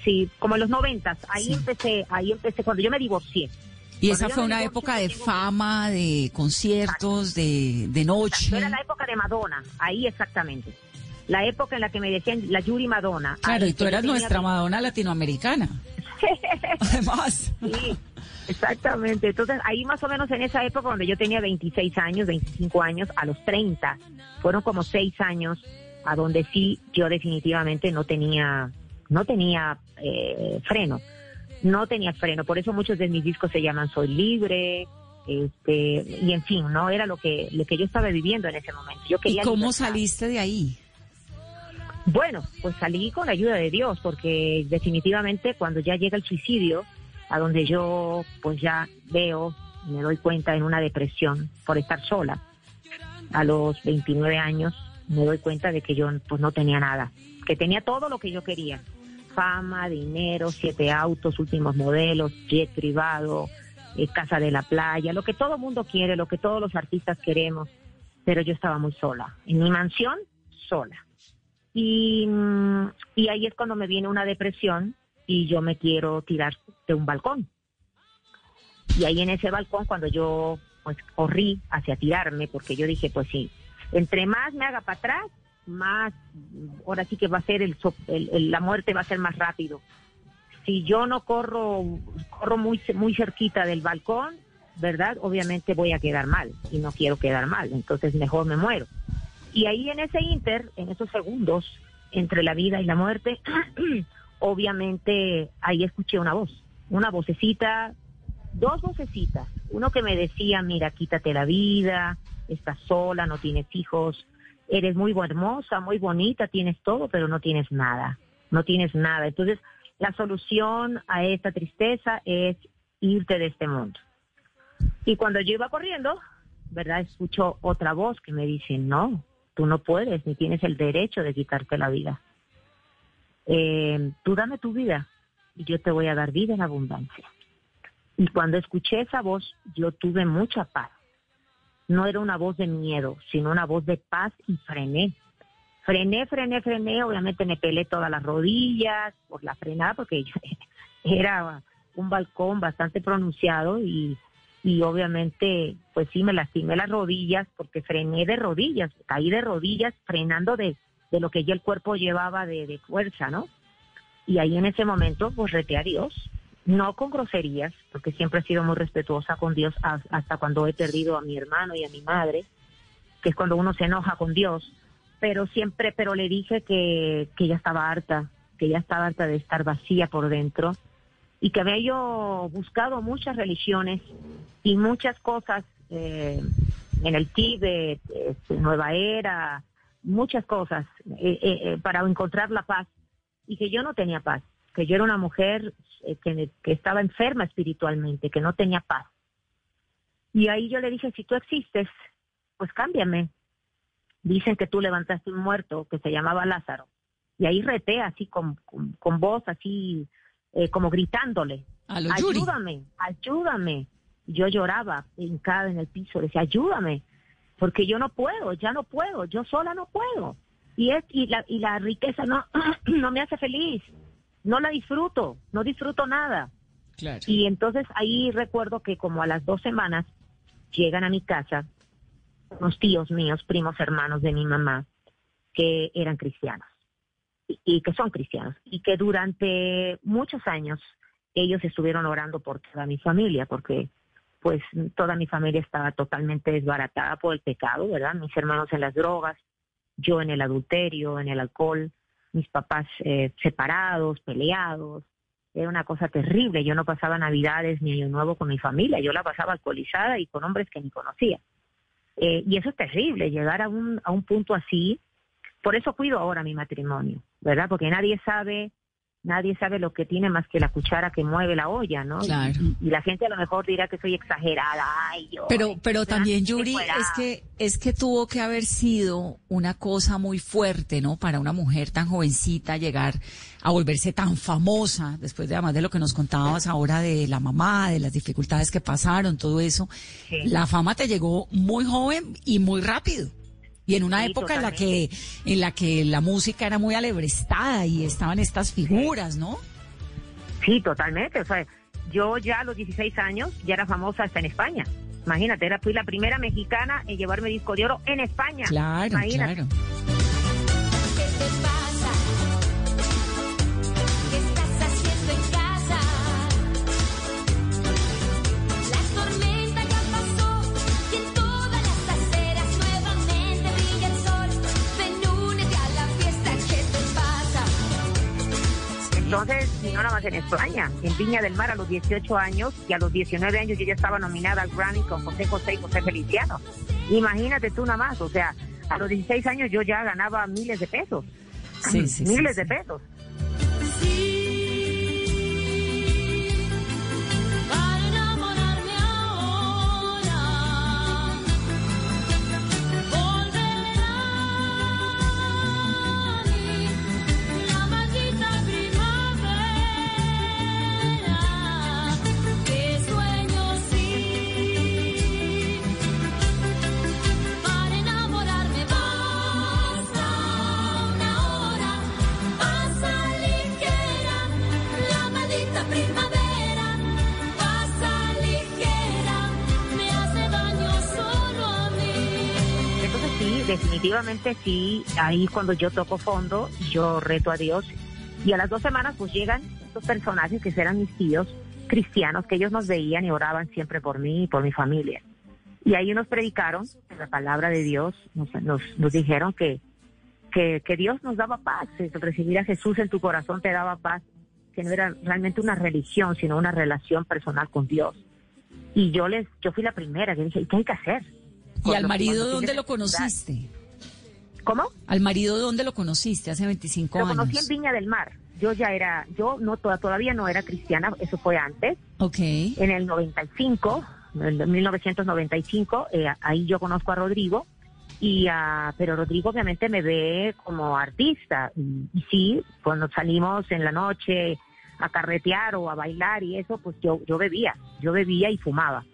[SPEAKER 17] sí, como en los 90, ahí empecé, ahí empecé, cuando yo me divorcié.
[SPEAKER 16] Y
[SPEAKER 17] Cuando
[SPEAKER 16] esa fue una época de fama, de conciertos, de, de noche.
[SPEAKER 17] Era la época de Madonna, ahí exactamente. La época en la que me decían la Yuri Madonna.
[SPEAKER 16] Claro, y tú eras
[SPEAKER 17] tenía
[SPEAKER 16] nuestra Madonna latinoamericana. Además.
[SPEAKER 17] Sí, exactamente. Entonces, ahí más o menos en esa época donde yo tenía 26 años, 25 años, a los 30, fueron como 6 años a donde sí yo definitivamente no tenía, no tenía eh, freno. No tenía freno. Por eso muchos de mis discos se llaman Soy Libre, este, y en fin, no era lo que, lo que yo estaba viviendo en ese momento. Yo
[SPEAKER 16] ¿Y
[SPEAKER 17] quería
[SPEAKER 16] cómo
[SPEAKER 17] libertad.
[SPEAKER 16] saliste de ahí?
[SPEAKER 17] Bueno, pues salí con la ayuda de Dios, porque definitivamente cuando ya llega el suicidio, a donde yo pues ya veo, y me doy cuenta en una depresión por estar sola, a los 29 años me doy cuenta de que yo pues no tenía nada, que tenía todo lo que yo quería, fama, dinero, siete autos, últimos modelos, jet privado, eh, casa de la playa, lo que todo mundo quiere, lo que todos los artistas queremos, pero yo estaba muy sola, en mi mansión, sola. Y, mm, y ahí es cuando me viene una depresión y yo me quiero tirar de un balcón. Y ahí en ese balcón, cuando yo pues corrí hacia tirarme, porque yo dije, pues sí, entre más me haga para atrás, más, ahora sí que va a ser el, el- el- la muerte va a ser más rápido. Si yo no corro, corro muy, muy cerquita del balcón, ¿verdad? Obviamente voy a quedar mal y no quiero quedar mal, entonces mejor me muero. Y ahí en ese inter, en esos segundos entre la vida y la muerte, obviamente ahí escuché una voz, una vocecita, dos vocecitas. Uno que me decía, mira, quítate la vida, estás sola, no tienes hijos, eres muy hermosa, muy bonita, tienes todo, pero no tienes nada, no tienes nada. Entonces, la solución a esta tristeza es irte de este mundo. Y cuando yo iba corriendo, ¿verdad? Escucho otra voz que me dice, no, tú no puedes ni tienes el derecho de quitarte la vida. Eh, tú dame tu vida y yo te voy a dar vida en abundancia. Y cuando escuché esa voz, yo tuve mucha paz. No era una voz de miedo, sino una voz de paz y frené. Frené, frené, frené. Obviamente me pelé todas las rodillas por la frenada, porque era un balcón bastante pronunciado y, y obviamente, pues sí, me lastimé las rodillas porque frené de rodillas, caí de rodillas frenando de, de lo que ya el cuerpo llevaba de, de fuerza, ¿no? Y ahí en ese momento, pues a Dios, no con groserías, porque siempre he sido muy respetuosa con Dios hasta cuando he perdido a mi hermano y a mi madre, que es cuando uno se enoja con Dios, pero siempre, pero le dije que, que ya estaba harta, que ya estaba harta de estar vacía por dentro y que había yo buscado muchas religiones y muchas cosas eh, en el Tíbet, este, Nueva Era, muchas cosas eh, eh, eh, para encontrar la paz y que yo no tenía paz, que yo era una mujer eh, que, que estaba enferma espiritualmente, que no tenía paz. Y ahí yo le dije, si tú existes, pues cámbiame. Dicen que tú levantaste un muerto que se llamaba Lázaro. Y ahí reté así con, con, con voz, así eh, como gritándole. Ayúdame, ayúdame. Yo lloraba hincada en el piso, decía, ayúdame, porque yo no puedo, ya no puedo, yo sola no puedo. Y, es, y, la, y la riqueza no, no me hace feliz, no la disfruto, no disfruto nada.
[SPEAKER 16] Claro.
[SPEAKER 17] Y entonces ahí recuerdo que como a las dos semanas llegan a mi casa unos tíos míos, primos hermanos de mi mamá, que eran cristianos y, y que son cristianos y que durante muchos años ellos estuvieron orando por toda mi familia porque pues toda mi familia estaba totalmente desbaratada por el pecado, ¿verdad? Mis hermanos en las drogas, yo en el adulterio, en el alcohol, mis papás eh, separados, peleados. Era una cosa terrible. Yo no pasaba Navidades ni Año Nuevo con mi familia. Yo la pasaba alcoholizada y con hombres que ni conocía. Eh, y eso es terrible, llegar a un, a un punto así. Por eso cuido ahora mi matrimonio, ¿verdad? Porque nadie sabe, nadie sabe lo que tiene más que la cuchara que mueve la olla, ¿no?
[SPEAKER 16] Claro.
[SPEAKER 17] Y, y la gente a lo mejor dirá que soy exagerada. Ay, yo.
[SPEAKER 16] Pero, pero también, Yuri, es que, es que tuvo que haber sido una cosa muy fuerte, ¿no? Para una mujer tan jovencita llegar a volverse tan famosa, después de además de lo que nos contabas ahora de la mamá, de las dificultades que pasaron, todo eso. La fama te llegó muy joven y muy rápido. Y en una
[SPEAKER 17] Sí,
[SPEAKER 16] época en la que, en la que la música era muy alebrestada y estaban estas figuras, ¿no?
[SPEAKER 17] Sí, totalmente. O sea, yo ya a los 16 años ya era famosa hasta en España. Imagínate, era, fui la primera mexicana en llevarme disco de oro en España.
[SPEAKER 16] Claro,
[SPEAKER 17] Imagínate.
[SPEAKER 16] claro.
[SPEAKER 17] No nada más en España, en Viña del Mar a los 18 años y a los 19 años yo ya estaba nominada al Grammy con José José y José Feliciano. Imagínate tú nada más, o sea, a los 16 años yo ya ganaba miles de pesos.
[SPEAKER 16] Sí, sí, sí,
[SPEAKER 17] miles
[SPEAKER 16] sí.
[SPEAKER 17] de pesos. Definitivamente sí, ahí cuando yo toco fondo, yo reto a Dios. Y a las dos semanas pues llegan estos personajes que eran mis tíos cristianos, que ellos nos veían y oraban siempre por mí y por mi familia. Y ahí nos predicaron la palabra de Dios, nos, nos, nos dijeron que, que, que Dios nos daba paz, que recibir a Jesús en tu corazón te daba paz, que no era realmente una religión, sino una relación personal con Dios. Y yo les, yo fui la primera que dije, ¿y qué hay que hacer?
[SPEAKER 16] ¿Y al marido dónde lo conociste?
[SPEAKER 17] ¿Cómo?
[SPEAKER 16] ¿Al marido dónde lo conociste hace 25
[SPEAKER 17] Lo
[SPEAKER 16] años?
[SPEAKER 17] conocí en Viña del Mar. Yo ya era, yo no toda- todavía no era cristiana, eso fue antes,
[SPEAKER 16] Ok.
[SPEAKER 17] en el 95, en 1995, eh, ahí yo conozco a Rodrigo, y ah, pero Rodrigo obviamente me ve como artista. Y, y sí, cuando salimos en la noche a carretear o a bailar y eso, pues yo, yo bebía, yo bebía y fumaba.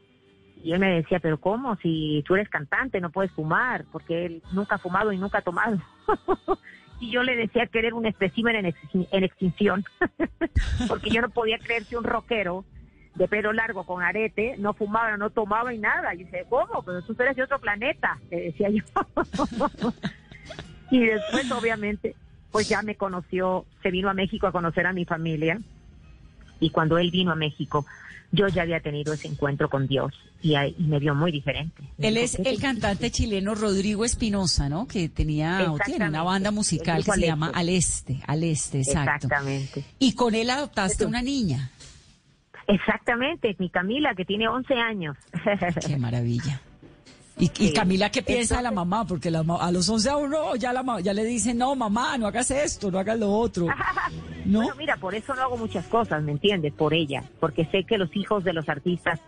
[SPEAKER 17] Y él me decía, pero ¿cómo? Si tú eres cantante, no puedes fumar, porque él nunca ha fumado y nunca ha tomado. y yo le decía que era un espécimen en, extin- en extinción, porque yo no podía creer que un rockero de pelo largo con arete no fumaba, no tomaba y nada. Y dice, ¿cómo? Pero tú eres de otro planeta, le decía yo. y después, obviamente, pues ya me conoció, se vino a México a conocer a mi familia. Y cuando él vino a México, yo ya había tenido ese encuentro con Dios y, ahí- y me vio muy diferente.
[SPEAKER 16] Él es
[SPEAKER 17] "¿Qué
[SPEAKER 16] el
[SPEAKER 17] te-
[SPEAKER 16] cantante chileno Rodrigo Espinosa, ¿no? Que tenía o tiene una banda musical que se llama
[SPEAKER 17] Este.
[SPEAKER 16] Al Este, Al Este, exacto.
[SPEAKER 17] Exactamente.
[SPEAKER 16] Y con él adoptaste una niña.
[SPEAKER 17] Exactamente, mi Camila, que tiene 11 años.
[SPEAKER 16] Qué maravilla. Y. Camila, ¿qué piensa de la mamá? Porque la a los 11 a uno ya, la, ya le dicen, no, mamá, no hagas esto, no hagas lo otro. ¿No?
[SPEAKER 17] Bueno, mira, por eso no hago muchas cosas, ¿me entiendes? Por ella, porque sé que los hijos de los artistas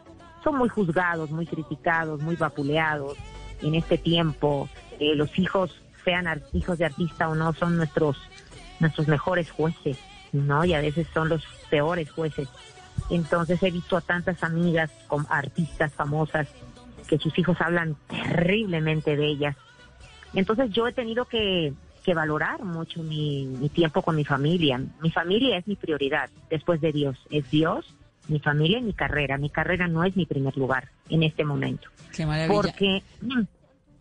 [SPEAKER 17] son muy juzgados, muy criticados, muy vapuleados. En este tiempo, eh, los hijos, sean hijos de artista o no, son nuestros, nuestros mejores jueces, ¿no? Y a veces son los peores jueces. Entonces he visto a tantas amigas con artistas famosas que sus hijos hablan terriblemente de ellas. Entonces yo he tenido que, que valorar mucho mi, mi tiempo con mi familia. Mi familia es mi prioridad después de Dios. Es Dios, mi familia y mi carrera. Mi carrera no es mi primer lugar en este momento.
[SPEAKER 16] Qué maravilla.
[SPEAKER 17] Porque,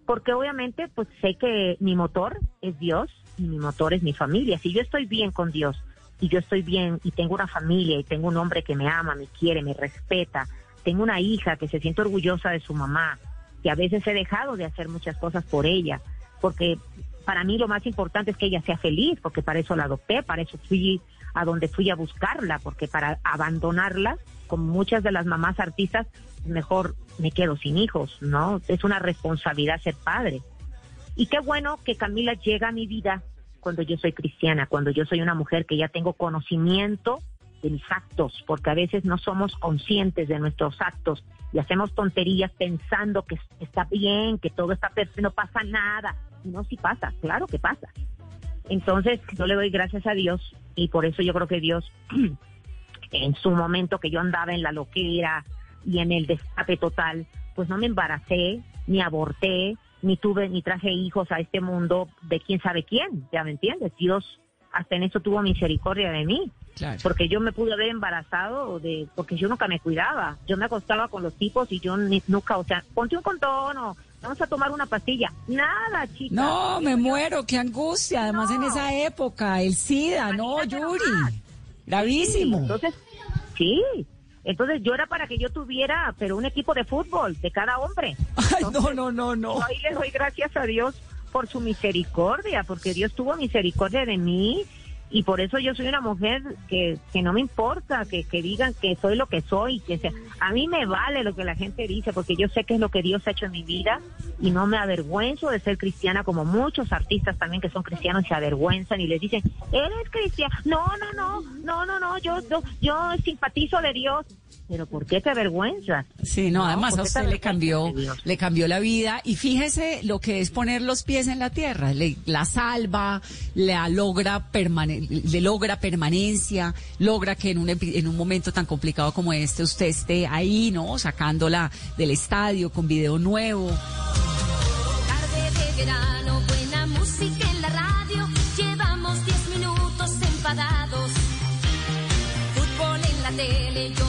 [SPEAKER 17] porque obviamente pues sé que mi motor es Dios y mi motor es mi familia. Si yo estoy bien con Dios y yo estoy bien y tengo una familia y tengo un hombre que me ama, me quiere, me respeta, tengo una hija que se siente orgullosa de su mamá, que a veces he dejado de hacer muchas cosas por ella, porque para mí lo más importante es que ella sea feliz, porque para eso la adopté, para eso fui a donde fui a buscarla, porque para abandonarla, como muchas de las mamás artistas, mejor me quedo sin hijos, ¿no? Es una responsabilidad ser padre. Y qué bueno que Camila llega a mi vida cuando yo soy cristiana, cuando yo soy una mujer que ya tengo conocimiento de mis actos, porque a veces no somos conscientes de nuestros actos y hacemos tonterías pensando que está bien, que todo está perfecto, no pasa nada. No, sí pasa, claro que pasa. Entonces, yo le doy gracias a Dios y por eso yo creo que Dios, en su momento que yo andaba en la loquera y en el destape total, pues no me embaracé, ni aborté, ni tuve, ni traje hijos a este mundo de quién sabe quién, ya me entiendes. Dios hasta en eso tuvo misericordia de mí. Porque yo me pude haber embarazado de, porque yo nunca me cuidaba. Yo me acostaba con los tipos y yo ni- nunca, o sea, ponte un condón o vamos a tomar una pastilla. Nada, chica.
[SPEAKER 16] No, me muero, qué angustia. Además, en esa época, el SIDA, no, Yuri. Gravísimo.
[SPEAKER 17] Entonces, sí. Entonces yo era para que yo tuviera, pero un equipo de fútbol de cada hombre.
[SPEAKER 16] no, no, no, no.
[SPEAKER 17] Yo ahí le doy gracias a Dios por su misericordia, porque Dios tuvo misericordia de mí y por eso yo soy una mujer que, que no me importa que, que digan que soy lo que soy, que sea, a mí me vale lo que la gente dice, porque yo sé que es lo que Dios ha hecho en mi vida y no me avergüenzo de ser cristiana como muchos artistas también que son cristianos se avergüenzan y les dicen, eres cristiana, no, no, no, no, no, no, yo, yo, yo simpatizo de Dios. Pero ¿por qué te avergüenzas?
[SPEAKER 16] Sí, no, además
[SPEAKER 17] ¿por
[SPEAKER 16] a
[SPEAKER 17] qué te
[SPEAKER 16] usted le cambió, le cambió la vida y fíjese lo que es poner los pies en la tierra, le, la salva, la logra permane- le logra permanencia, logra que en un en un momento tan complicado como este usted esté ahí, ¿no? Sacándola del estadio con video nuevo.
[SPEAKER 15] Tarde de verano, buena música en la radio. Llevamos 10 minutos enfadados. Fútbol en la tele, yo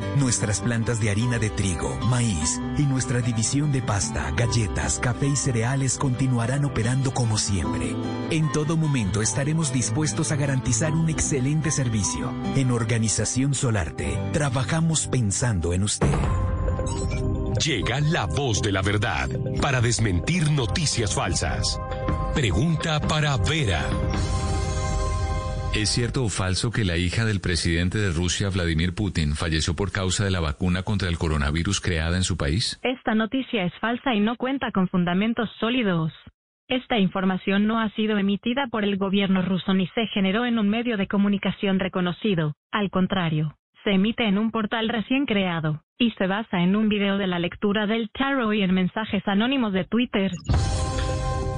[SPEAKER 14] Nuestras plantas de harina de trigo, maíz y nuestra división de pasta, galletas, café y cereales continuarán operando como siempre. En todo momento estaremos dispuestos a garantizar un excelente servicio. En Organización Solarte, trabajamos pensando en usted.
[SPEAKER 19] Llega la voz de la verdad para desmentir noticias falsas. Pregunta para Vera.
[SPEAKER 13] ¿Es cierto o falso que la hija del presidente de Rusia, Vladimir Putin, falleció por causa de la vacuna contra el coronavirus creada en su país?
[SPEAKER 20] Esta noticia es falsa y no cuenta con fundamentos sólidos. Esta información no ha sido emitida por el gobierno ruso ni se generó en un medio de comunicación reconocido. Al contrario, se emite en un portal recién creado y se basa en un video de la lectura del tarot y en mensajes anónimos de Twitter.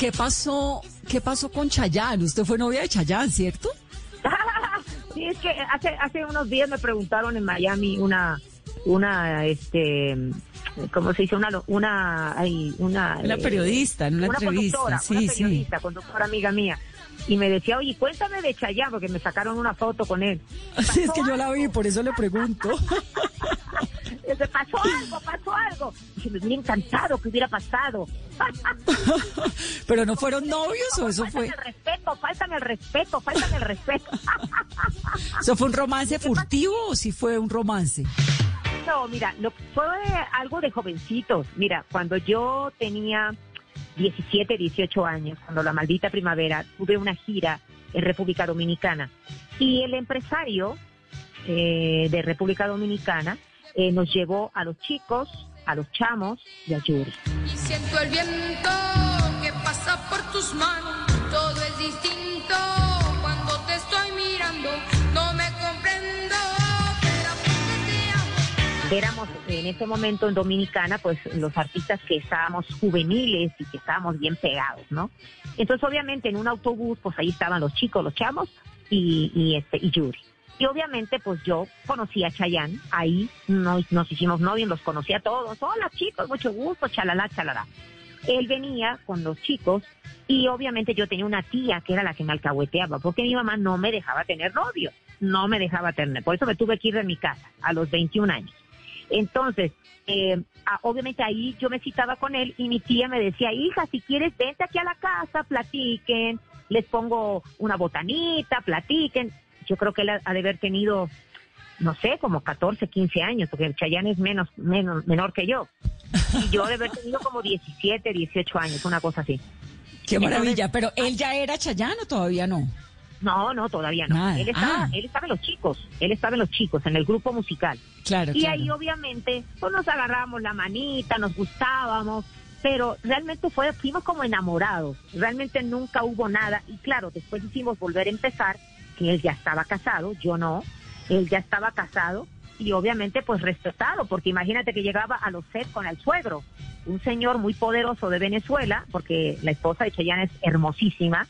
[SPEAKER 15] ¿Qué
[SPEAKER 16] pasó? ¿Qué pasó con Chayanne? Usted fue novia de Chayanne, ¿cierto?
[SPEAKER 17] Sí, es que hace, hace unos días me preguntaron en Miami una, una, este, ¿cómo se dice? Una, una, ay, una,
[SPEAKER 16] Una
[SPEAKER 17] eh,
[SPEAKER 16] periodista, en una entrevista,
[SPEAKER 17] conductora,
[SPEAKER 16] sí,
[SPEAKER 17] una
[SPEAKER 16] sí.
[SPEAKER 17] periodista, conductora amiga mía. Y me decía, oye, cuéntame de Chayanne, porque me sacaron una foto con él.
[SPEAKER 16] Sí, es que yo la vi, por eso le pregunto.
[SPEAKER 17] Dice, pasó algo, pasó algo. Dije, me hubiera encantado que hubiera pasado.
[SPEAKER 16] Pero no fueron novios o eso fue,
[SPEAKER 17] el respeto, fáltame el respeto, fáltame el respeto.
[SPEAKER 16] eso fue un romance furtivo o sí fue un romance?
[SPEAKER 17] No, mira, lo, fue algo de jovencitos. Mira, cuando yo tenía 17, 18 años, cuando la maldita primavera, tuve una gira en República Dominicana. Y el empresario eh, de República Dominicana eh, nos llevó a los chicos, a los chamos y a Yuri.
[SPEAKER 21] Y siento el viento que pasa por tus manos. Todo es distinto cuando te estoy mirando. No me comprendo, pero porque te amo.
[SPEAKER 17] éramos en ese momento en Dominicana, pues los artistas que estábamos juveniles y que estábamos bien pegados, ¿no? Entonces, obviamente, en un autobús, pues ahí estaban los chicos, los chamos y, y este y Yuri. Y obviamente, pues yo conocí a Chayanne, ahí nos, nos hicimos novios, los conocí a todos. Hola chicos, mucho gusto, chalala, chalala. Él venía con los chicos y obviamente yo tenía una tía que era la que me alcahueteaba, porque mi mamá no me dejaba tener novio, no me dejaba tener, por eso me tuve que ir de mi casa a los 21 años. Entonces, eh, obviamente ahí yo me citaba con él y mi tía me decía, hija, si quieres, vente aquí a la casa, platiquen, les pongo una botanita, platiquen. Yo creo que él ha ha de haber tenido, no sé, como 14, 15 años, porque Chayanne es menos, menos, menor que yo. Y yo de haber tenido como 17, 18 años, una cosa así.
[SPEAKER 16] Qué
[SPEAKER 17] Entonces,
[SPEAKER 16] maravilla, pero él ya era Chayanne o todavía no?
[SPEAKER 17] No, no, todavía no.
[SPEAKER 16] Nada.
[SPEAKER 17] Él estaba,
[SPEAKER 16] Ah.
[SPEAKER 17] él estaba en los chicos, él estaba en los chicos, en el grupo musical.
[SPEAKER 16] Claro,
[SPEAKER 17] y
[SPEAKER 16] claro.
[SPEAKER 17] ahí obviamente pues nos agarramos la manita, nos gustábamos, pero realmente fue, fuimos como enamorados, realmente nunca hubo nada y claro, después hicimos volver a empezar, que él ya estaba casado, yo no, él ya estaba casado y obviamente pues respetado, porque imagínate que llegaba a los sets con el suegro, un señor muy poderoso de Venezuela, porque la esposa de Chayanne es hermosísima,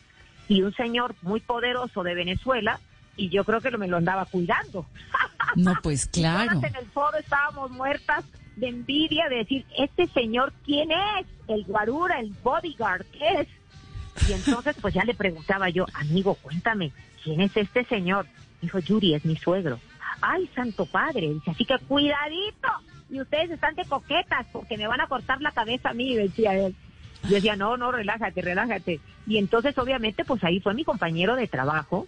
[SPEAKER 17] y un señor muy poderoso de Venezuela, y yo creo que lo, me lo andaba cuidando.
[SPEAKER 16] No, pues claro.
[SPEAKER 17] en el foro estábamos muertas de envidia de decir, este señor, ¿quién es? El guarura, el bodyguard, ¿qué es? Y entonces pues ya le preguntaba yo, amigo, cuéntame, ¿quién es este señor? Dijo, Yuri, es mi suegro. Ay, santo padre, dice, así que cuidadito. Y ustedes están de coquetas porque me van a cortar la cabeza a mí, decía él. Yo decía, no, no, relájate, relájate. Y entonces, obviamente, pues ahí fue mi compañero de trabajo.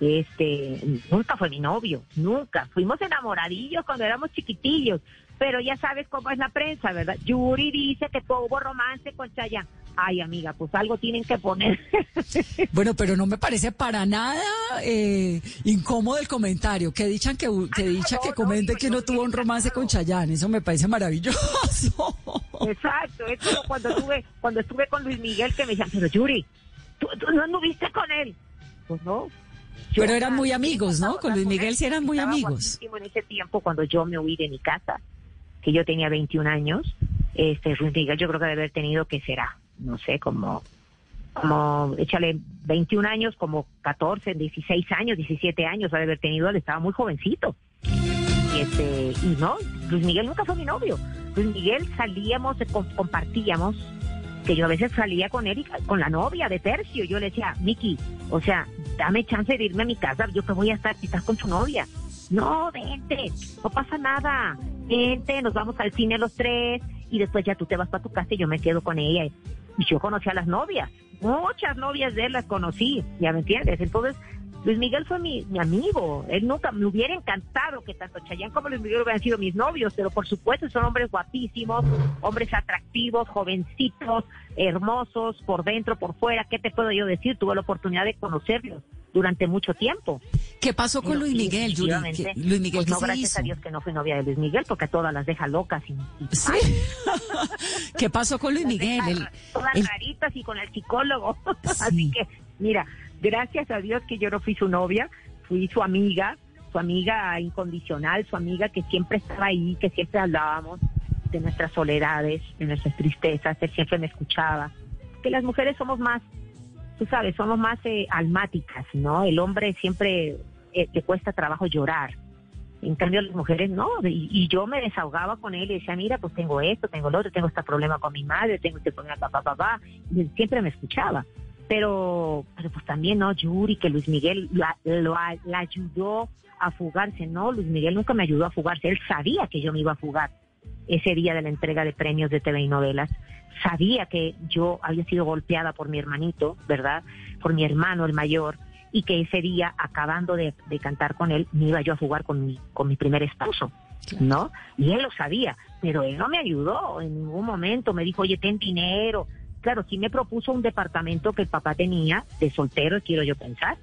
[SPEAKER 17] Este, nunca fue mi novio, nunca. Fuimos enamoradillos cuando éramos chiquitillos, pero ya sabes cómo es la prensa, ¿verdad? Yuri dice que hubo romance con Chayanne. Ay, amiga, pues algo tienen que poner.
[SPEAKER 16] Bueno, pero no me parece para nada eh, incómodo el comentario. Que dichan que, que dicha que comente que no tuvo un romance con Chayanne. Eso me parece maravilloso.
[SPEAKER 17] Exacto, es como cuando estuve, cuando estuve con Luis Miguel que me decían, pero Yuri, ¿tú, tú no anduviste con él? Pues no. Yo
[SPEAKER 16] Pero eran muy amigos, ¿no? Con Luis Miguel sí eran muy amigos.
[SPEAKER 17] En ese tiempo, cuando yo me huí de mi casa, que yo tenía 21 años, este Miguel yo creo que debe haber tenido, que será? No sé, como, como, échale 21 años, como 14, 16 años, 17 años, ha de haber tenido, él estaba muy jovencito. Este, y no, Luis Miguel nunca fue mi novio. Luis Miguel salíamos, eh, com- compartíamos, que yo a veces salía con él y con la novia de tercio. Yo le decía, Miki, o sea, dame chance de irme a mi casa, yo que voy a estar, estás con tu novia. No, vente, no pasa nada. Vente, nos vamos al cine los tres y después ya tú te vas para tu casa y yo me quedo con ella. Y yo conocí a las novias, muchas novias de él las conocí, ya me entiendes. Entonces, Luis Miguel fue mi, mi amigo. Él nunca me hubiera encantado que tanto Chayanne como Luis Miguel hubieran sido mis novios, pero por supuesto son hombres guapísimos, hombres atractivos, jovencitos, hermosos, por dentro, por fuera. ¿Qué te puedo yo decir? Tuve la oportunidad de conocerlos durante mucho tiempo.
[SPEAKER 16] ¿Qué pasó con Luis Miguel, Yuri?
[SPEAKER 17] definitivamente,
[SPEAKER 16] ¿Qué- Luis Miguel,
[SPEAKER 17] pues
[SPEAKER 16] ¿qué
[SPEAKER 17] no,
[SPEAKER 16] se
[SPEAKER 17] gracias
[SPEAKER 16] hizo?
[SPEAKER 17] a Dios que no fui novia de Luis Miguel, porque a todas las deja locas. Y, y-
[SPEAKER 16] Sí. ¿Qué pasó con Luis Miguel? El-
[SPEAKER 17] todas
[SPEAKER 16] el-
[SPEAKER 17] raritas y con el psicólogo. Así que, mira, gracias a Dios que yo no fui su novia, fui su amiga, su amiga incondicional, su amiga que siempre estaba ahí, que siempre hablábamos de nuestras soledades, de nuestras tristezas, él siempre me escuchaba. Que las mujeres somos más, tú sabes, somos más eh, almáticas, ¿no? El hombre siempre eh, le cuesta trabajo llorar. En cambio, las mujeres no. Y, yo me desahogaba con él y decía, mira, pues tengo esto, tengo lo otro, tengo este problema con mi madre, tengo este problema, papá, papá. Y él siempre me escuchaba. Pero, pues también, ¿no? Yuri, que Luis Miguel lo, la ayudó a fugarse. No, Luis Miguel nunca me ayudó a fugarse. Él sabía que yo me iba a fugar ese día de la entrega de premios de TV y novelas. Sabía que yo había sido golpeada por mi hermanito, ¿verdad? Por mi hermano, el mayor, y que ese día, acabando de, de cantar con él, me iba yo a jugar con mi, con mi primer esposo, ¿no? Y él lo sabía, pero él no me ayudó en ningún momento. Me dijo, oye, ten dinero. Claro, sí me propuso un departamento que el papá tenía de soltero, quiero yo pensar,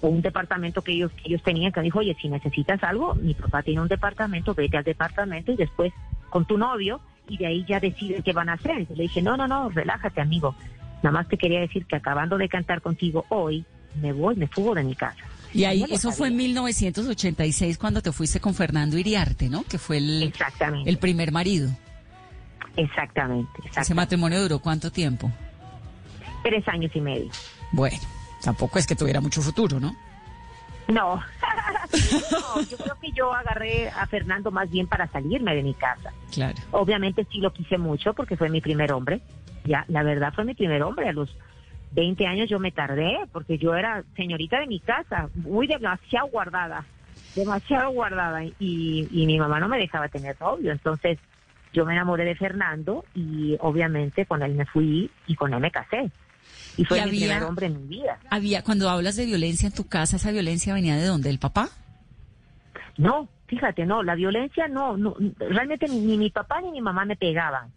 [SPEAKER 17] o un departamento que ellos, que ellos tenían, que dijo, oye, si necesitas algo, mi papá tiene un departamento, vete al departamento y después con tu novio y de ahí ya deciden qué van a hacer. Y le dije, no, no, no, relájate, amigo. Nada más te quería decir que acabando de cantar contigo hoy, me voy, me fugo de mi casa.
[SPEAKER 16] Y ahí, eso fue en 1986 cuando te fuiste con Fernando Iriarte, ¿no? Que fue el,
[SPEAKER 17] Exactamente.
[SPEAKER 16] el primer marido.
[SPEAKER 17] Exactamente,
[SPEAKER 16] Ese
[SPEAKER 17] exactamente.
[SPEAKER 16] matrimonio duró cuánto tiempo?
[SPEAKER 17] Tres años y medio.
[SPEAKER 16] Bueno, tampoco es que tuviera mucho futuro, ¿no?
[SPEAKER 17] No. no, yo creo que yo agarré a Fernando más bien para salirme de mi casa.
[SPEAKER 16] Claro.
[SPEAKER 17] Obviamente sí lo quise mucho porque fue mi primer hombre. Ya, la verdad fue mi primer hombre. A los 20 años yo me tardé porque yo era señorita de mi casa, muy demasiado guardada, demasiado guardada. Y, y mi mamá no me dejaba tener novio. Entonces yo me enamoré de Fernando y obviamente con él me fui y con él me casé. Y fue
[SPEAKER 16] Y había-
[SPEAKER 17] primer hombre en mi vida.
[SPEAKER 16] Había, cuando hablas de violencia en tu casa, ¿esa violencia venía de dónde? ¿El papá?
[SPEAKER 17] No, fíjate, no, la violencia no, no realmente ni, ni mi papá ni mi mamá me pegaban.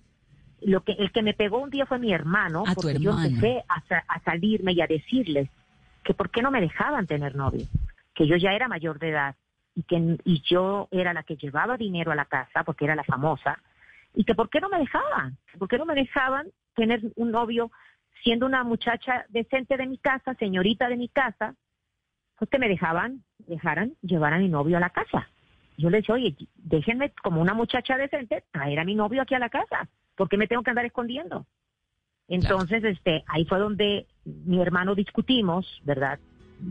[SPEAKER 17] Lo que el que me pegó un día fue mi hermano,
[SPEAKER 16] tu
[SPEAKER 17] porque yo empecé a, a salirme y a decirles que por qué no me dejaban tener novio, que yo ya era mayor de edad y que y yo era la que llevaba dinero a la casa porque era la famosa y que por qué no me dejaban, por qué no me dejaban tener un novio siendo una muchacha decente de mi casa, señorita de mi casa, pues que me dejaban, dejaran llevar a mi novio a la casa. Yo le decía, oye, déjenme como una muchacha decente traer a mi novio aquí a la casa, porque me tengo que andar escondiendo. Entonces, este, ahí fue donde mi hermano discutimos, ¿verdad?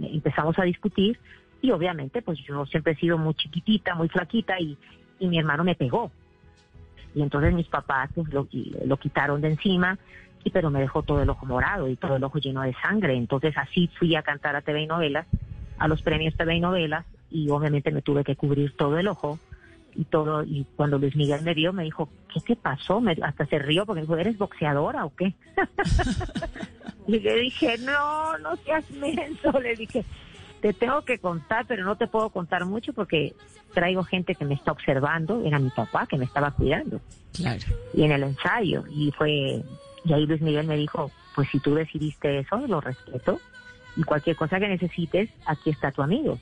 [SPEAKER 17] Empezamos a discutir y obviamente, pues yo siempre he sido muy chiquitita, muy flaquita y, y mi hermano me pegó. Y entonces mis papás pues, lo, lo quitaron de encima, y pero me dejó todo el ojo morado y todo el ojo lleno de sangre. Entonces así fui a cantar a TV y novelas, a los premios TV y novelas, y obviamente me tuve que cubrir todo el ojo y todo. Y cuando Luis Miguel me vio, me dijo, ¿qué te pasó? Me- hasta se rió porque me dijo, ¿eres boxeadora o qué? y le dije, no, no seas menso, le dije. te tengo que contar, pero no te puedo contar mucho porque traigo gente que me está observando. Era mi papá que me estaba cuidando.
[SPEAKER 16] Claro.
[SPEAKER 17] Y en el ensayo. Y fue, y ahí Luis Miguel me dijo, pues si tú decidiste eso, lo respeto. Y cualquier cosa que necesites, aquí está tu amigo.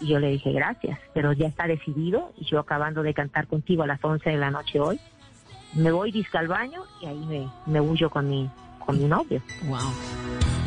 [SPEAKER 17] Y yo le dije, gracias, pero ya está decidido. Y yo acabando de cantar contigo a las 11 de la noche hoy, me voy disco al baño y ahí me, me huyo con mi, con mi novio.
[SPEAKER 16] Wow.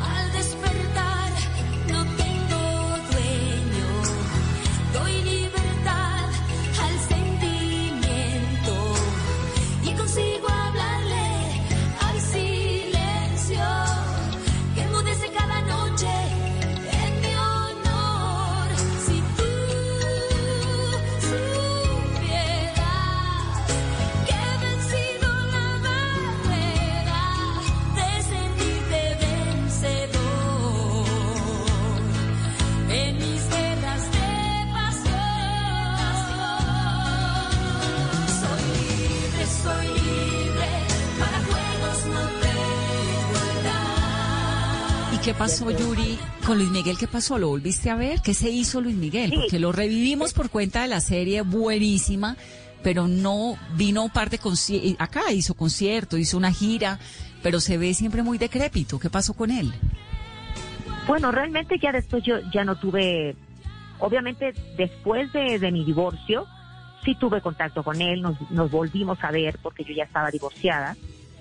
[SPEAKER 16] Pasó, Yuri, con Luis Miguel? ¿Qué pasó? ¿Lo volviste a ver? ¿Qué se hizo Luis Miguel? Porque lo revivimos por cuenta de la serie buenísima, pero no vino un par de conci- acá hizo concierto, hizo una gira, pero se ve siempre muy decrépito. ¿Qué pasó con él?
[SPEAKER 17] Bueno, realmente ya después yo ya no tuve, obviamente después de, de mi divorcio, sí tuve contacto con él, nos, nos volvimos a ver porque yo ya estaba divorciada.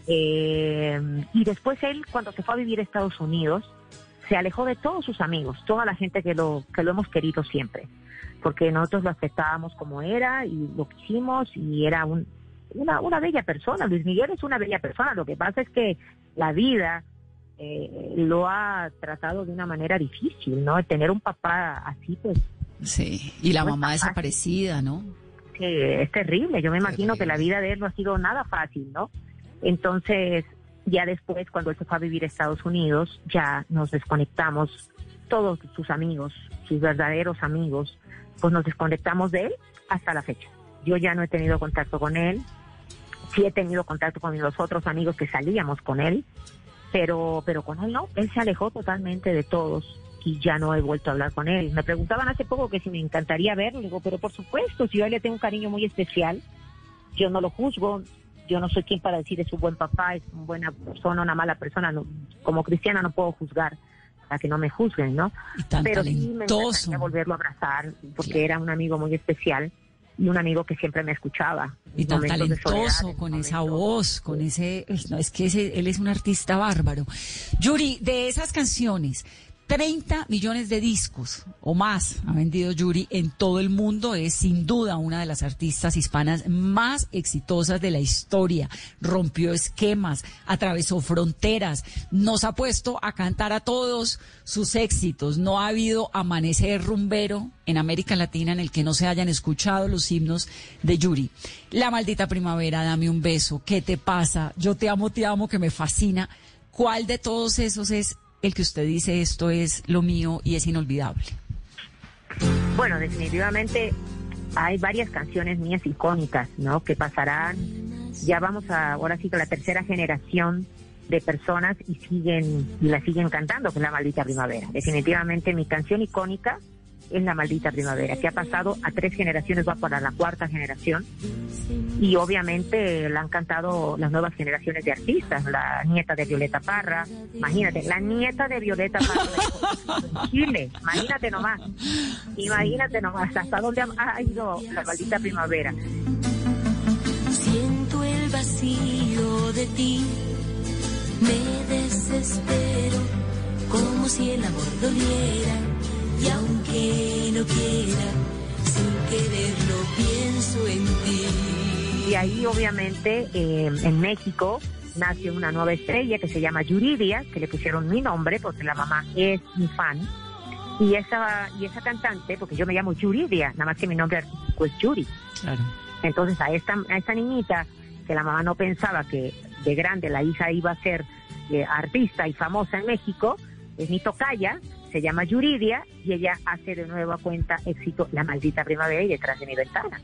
[SPEAKER 17] Eh, y después él, cuando se fue a vivir a Estados Unidos, se alejó de todos sus amigos, toda la gente que lo, que lo hemos querido siempre, porque nosotros lo aceptábamos como era y lo quisimos y era un, una, una bella persona. Luis Miguel es una bella persona, lo que pasa es que la vida eh, lo ha tratado de una manera difícil, ¿no? Tener un papá así, pues,
[SPEAKER 16] Sí, y la
[SPEAKER 17] No
[SPEAKER 16] mamá desaparecida, ¿no?
[SPEAKER 17] que es terrible. Yo me imagino que la vida de él no ha sido nada fácil, ¿no? Entonces, ya después, cuando él se fue a vivir a Estados Unidos, ya nos desconectamos, todos sus amigos, sus verdaderos amigos, pues nos desconectamos de él hasta la fecha. Yo ya no he tenido contacto con él, sí he tenido contacto con los otros amigos que salíamos con él, pero, pero con él no, él se alejó totalmente de todos y ya no he vuelto a hablar con él. Me preguntaban hace poco que si me encantaría verlo, digo, pero por supuesto, si yo le tengo un cariño muy especial, yo no lo juzgo, yo no soy quien para decir es un buen papá, es una buena persona, una mala persona, no- como cristiana no puedo juzgar para que no me juzguen, ¿no?
[SPEAKER 16] tan
[SPEAKER 17] Pero sí me encantaría volverlo a abrazar, porque era un amigo muy especial y un amigo que siempre me escuchaba.
[SPEAKER 16] Y tan talentoso,
[SPEAKER 17] soledad,
[SPEAKER 16] con esa voz, con ese... No, es que ese- él es un artista bárbaro. Yuri, de esas canciones, 30 millones de discos o más ha vendido Yuri en todo el mundo. Es sin duda una de las artistas hispanas más exitosas de la historia. Rompió esquemas, atravesó fronteras, nos ha puesto a cantar a todos sus éxitos. No ha habido amanecer rumbero en América Latina en el que no se hayan escuchado los himnos de Yuri. La maldita primavera, dame un beso, ¿qué te pasa? Yo te amo, te amo, que me fascina. ¿Cuál de todos esos es el que usted dice esto es lo mío y es inolvidable?
[SPEAKER 17] Bueno, definitivamente hay varias canciones mías icónicas, ¿no? Que pasarán, ya vamos a, ahora sí que la tercera generación de personas y siguen, y la siguen cantando, que es La Maldita Primavera. Definitivamente mi canción icónica es La Maldita Primavera, que ha pasado a tres generaciones, va para la cuarta generación. Y obviamente la han cantado las nuevas generaciones de artistas, la nieta de Violeta Parra, imagínate, la nieta de Violeta Parra en Chile, imagínate nomás, imagínate nomás hasta dónde ha ido la maldita primavera.
[SPEAKER 15] Siento el vacío de ti, me desespero como si el amor doliera y aunque no quiera, sin quererlo pienso en ti.
[SPEAKER 17] Y ahí obviamente eh, en México nace una nueva estrella que se llama Yuridia, que le pusieron mi nombre porque la mamá es mi fan. Y esa, y esa cantante, porque yo me llamo Yuridia, nada más que mi nombre artístico es Yuri.
[SPEAKER 16] Claro.
[SPEAKER 17] Entonces a esta, a esta niñita, que la mamá no pensaba que de grande la hija iba a ser eh, artista y famosa en México, es mi tocaya, se llama Yuridia, y ella hace de nueva cuenta éxito La Maldita Primavera y detrás de mi ventana.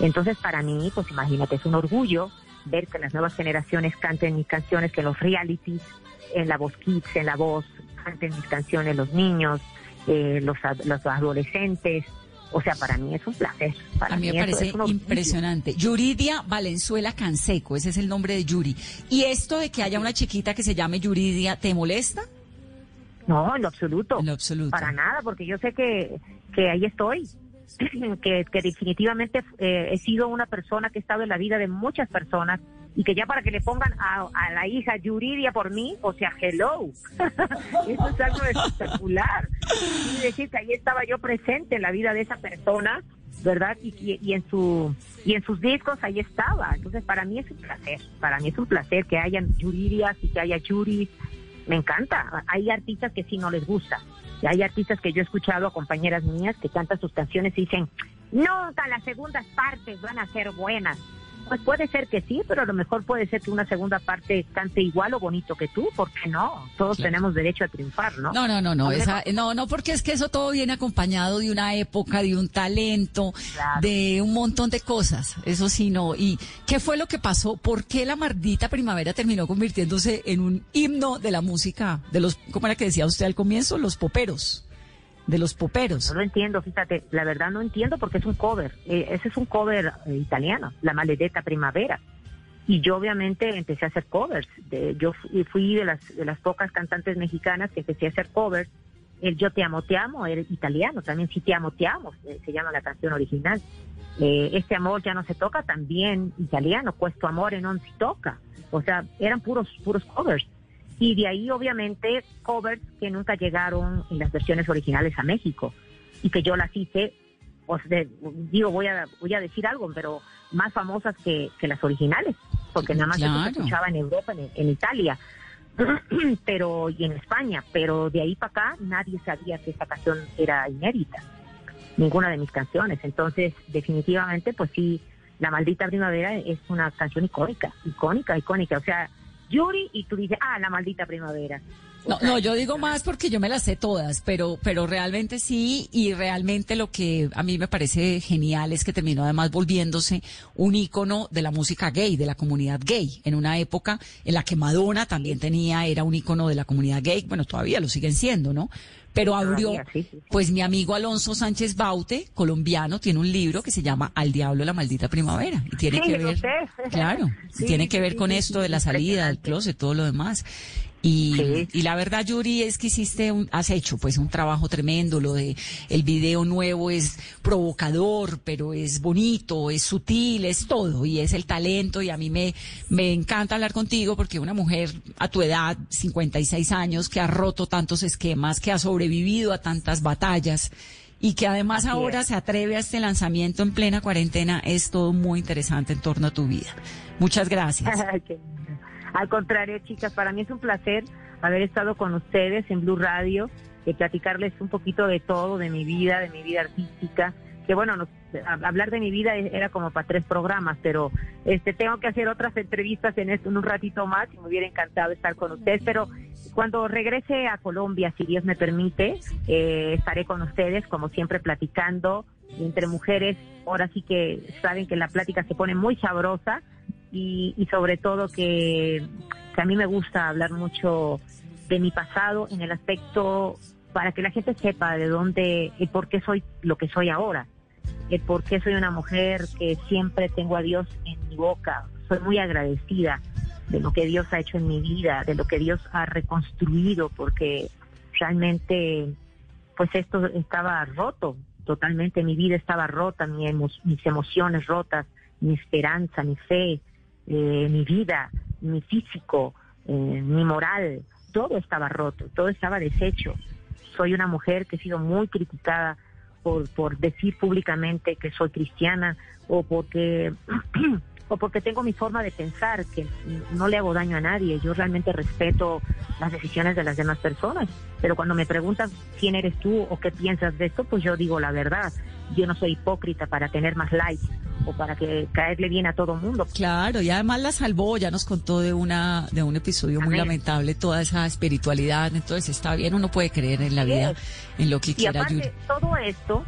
[SPEAKER 17] Entonces para mí, pues imagínate, es un orgullo ver que las nuevas generaciones canten mis canciones, que los realities, en la voz kids, en la voz, canten mis canciones los niños, eh, los, los adolescentes. O sea, para mí es un placer. Para
[SPEAKER 16] A mí me parece
[SPEAKER 17] es
[SPEAKER 16] impresionante. Yuridia Valenzuela Canseco, ese es el nombre de Yuri. ¿Y esto de que haya una chiquita que se llame Yuridia, te molesta?
[SPEAKER 17] No, en lo absoluto.
[SPEAKER 16] En lo absoluto.
[SPEAKER 17] Para nada, porque yo sé que, que ahí estoy. que, que definitivamente eh, he sido una persona que ha estado en la vida de muchas personas y que ya para que le pongan a, a la hija Yuridia por mí, o sea, hello. Eso es algo espectacular. Y decir que ahí estaba yo presente en la vida de esa persona, ¿verdad? Y, y- y en su y en sus discos ahí estaba. Entonces, para mí es un placer. Para mí es un placer que hayan Yuridias y que haya Yuris. Me encanta. Hay artistas que sí no les gusta. Y hay artistas que yo he escuchado a compañeras mías que cantan sus canciones y dicen, nunca las segundas partes van a ser buenas. Pues puede ser que sí, pero a lo mejor puede ser que una segunda parte cante igual o bonito que tú, ¿por qué no? Todos tenemos derecho a triunfar, ¿no?
[SPEAKER 16] No, no, no, no, esa- no, no, porque es que eso todo viene acompañado de una época, de un talento, de un montón de cosas. Eso sí, no. ¿Y qué fue lo que pasó? ¿Por qué la maldita primavera terminó convirtiéndose en un himno de la música, de los, ¿cómo era que decía usted al comienzo? Los poperos. De los poperos.
[SPEAKER 17] No lo entiendo, fíjate, la verdad no entiendo porque es un cover. Eh, ese es un cover eh, italiano, La Maledetta Primavera. Y yo obviamente empecé a hacer covers. Yo fui, de las de las pocas cantantes mexicanas que empecé a hacer covers. El Yo te amo, te amo, era italiano, también Sí te amo, te amo, eh, se llama la canción original. Este amor ya no se toca, también italiano, Questo amore non si toca. O sea, eran puros puros covers. Y de ahí, obviamente, covers que nunca llegaron en las versiones originales a México y que yo las hice, pues de- digo, voy a, voy a decir algo, pero más famosas que, que las originales, porque nada más eso se
[SPEAKER 16] Claro.
[SPEAKER 17] escuchaba en Europa, en, en Italia, pero y en España, pero de ahí para acá nadie sabía que esta canción era inédita, ninguna de mis canciones. Entonces, definitivamente, pues sí, La Maldita Primavera es una canción icónica, icónica, icónica. O sea, Yuri y tú dices, ah, La Maldita Primavera.
[SPEAKER 16] No, no, yo digo más porque yo me las sé todas, pero, pero realmente sí, y realmente lo que a mí me parece genial es que terminó además volviéndose un ícono de la música gay, de la comunidad gay, en una época en la que Madonna también tenía, era un ícono de la comunidad gay, bueno, todavía lo siguen siendo, ¿no? Pero abrió, pues mi amigo Alonso Sánchez Baute, colombiano, tiene un libro que se llama Al Diablo la Maldita Primavera, y tiene
[SPEAKER 17] Sí,
[SPEAKER 16] que ver, claro,
[SPEAKER 17] Sí,
[SPEAKER 16] tiene que ver
[SPEAKER 17] sí,
[SPEAKER 16] con esto de la salida del closet, todo lo demás. Y, y la verdad, Yuri, es que hiciste, un, has hecho pues un trabajo tremendo. Lo de el video nuevo es provocador, pero es bonito, es sutil, es todo y es el talento. Y a mí me, me encanta hablar contigo porque una mujer a tu edad, 56 años, que ha roto tantos esquemas, que ha sobrevivido a tantas batallas y que además
[SPEAKER 17] Así
[SPEAKER 16] ahora
[SPEAKER 17] es.
[SPEAKER 16] se atreve a este lanzamiento en plena cuarentena, es todo muy interesante en torno a tu vida. Muchas gracias.
[SPEAKER 17] Al contrario, chicas, para mí es un placer haber estado con ustedes en Blue Radio, de platicarles un poquito de todo, de mi vida, de mi vida artística. Que bueno, nos- hablar de mi vida e- era como para tres programas, pero este tengo que hacer otras entrevistas en, esto, en un ratito más y me hubiera encantado estar con ustedes. Pero cuando regrese a Colombia, si Dios me permite, eh, estaré con ustedes, como siempre, platicando entre mujeres. Ahora sí que saben que la plática se pone muy sabrosa y, y sobre todo que, que a mí me gusta hablar mucho de mi pasado en el aspecto para que la gente sepa de dónde y por qué soy lo que soy ahora, el por qué soy una mujer que siempre tengo a Dios en mi boca, soy muy agradecida de lo que Dios ha hecho en mi vida, de lo que Dios ha reconstruido, porque realmente pues esto estaba roto, totalmente. Mi vida estaba rota, mis emociones rotas, mi esperanza, mi fe, eh, mi vida, mi físico, eh, mi moral, todo estaba roto, todo estaba deshecho. Soy una mujer que he sido muy criticada por, por decir públicamente que soy cristiana o porque o porque tengo mi forma de pensar que no le hago daño a nadie. Yo realmente respeto las decisiones de las demás personas, pero cuando me preguntan quién eres tú o qué piensas de esto, pues yo digo la verdad. Yo no soy hipócrita para tener más likes o para que caerle bien a todo mundo.
[SPEAKER 16] Claro, y además la salvó, ya nos contó de una de un episodio muy lamentable, toda esa espiritualidad, entonces está bien, uno puede creer en la vida, en lo que
[SPEAKER 17] Y
[SPEAKER 16] quiera Yuri.
[SPEAKER 17] aparte, todo esto,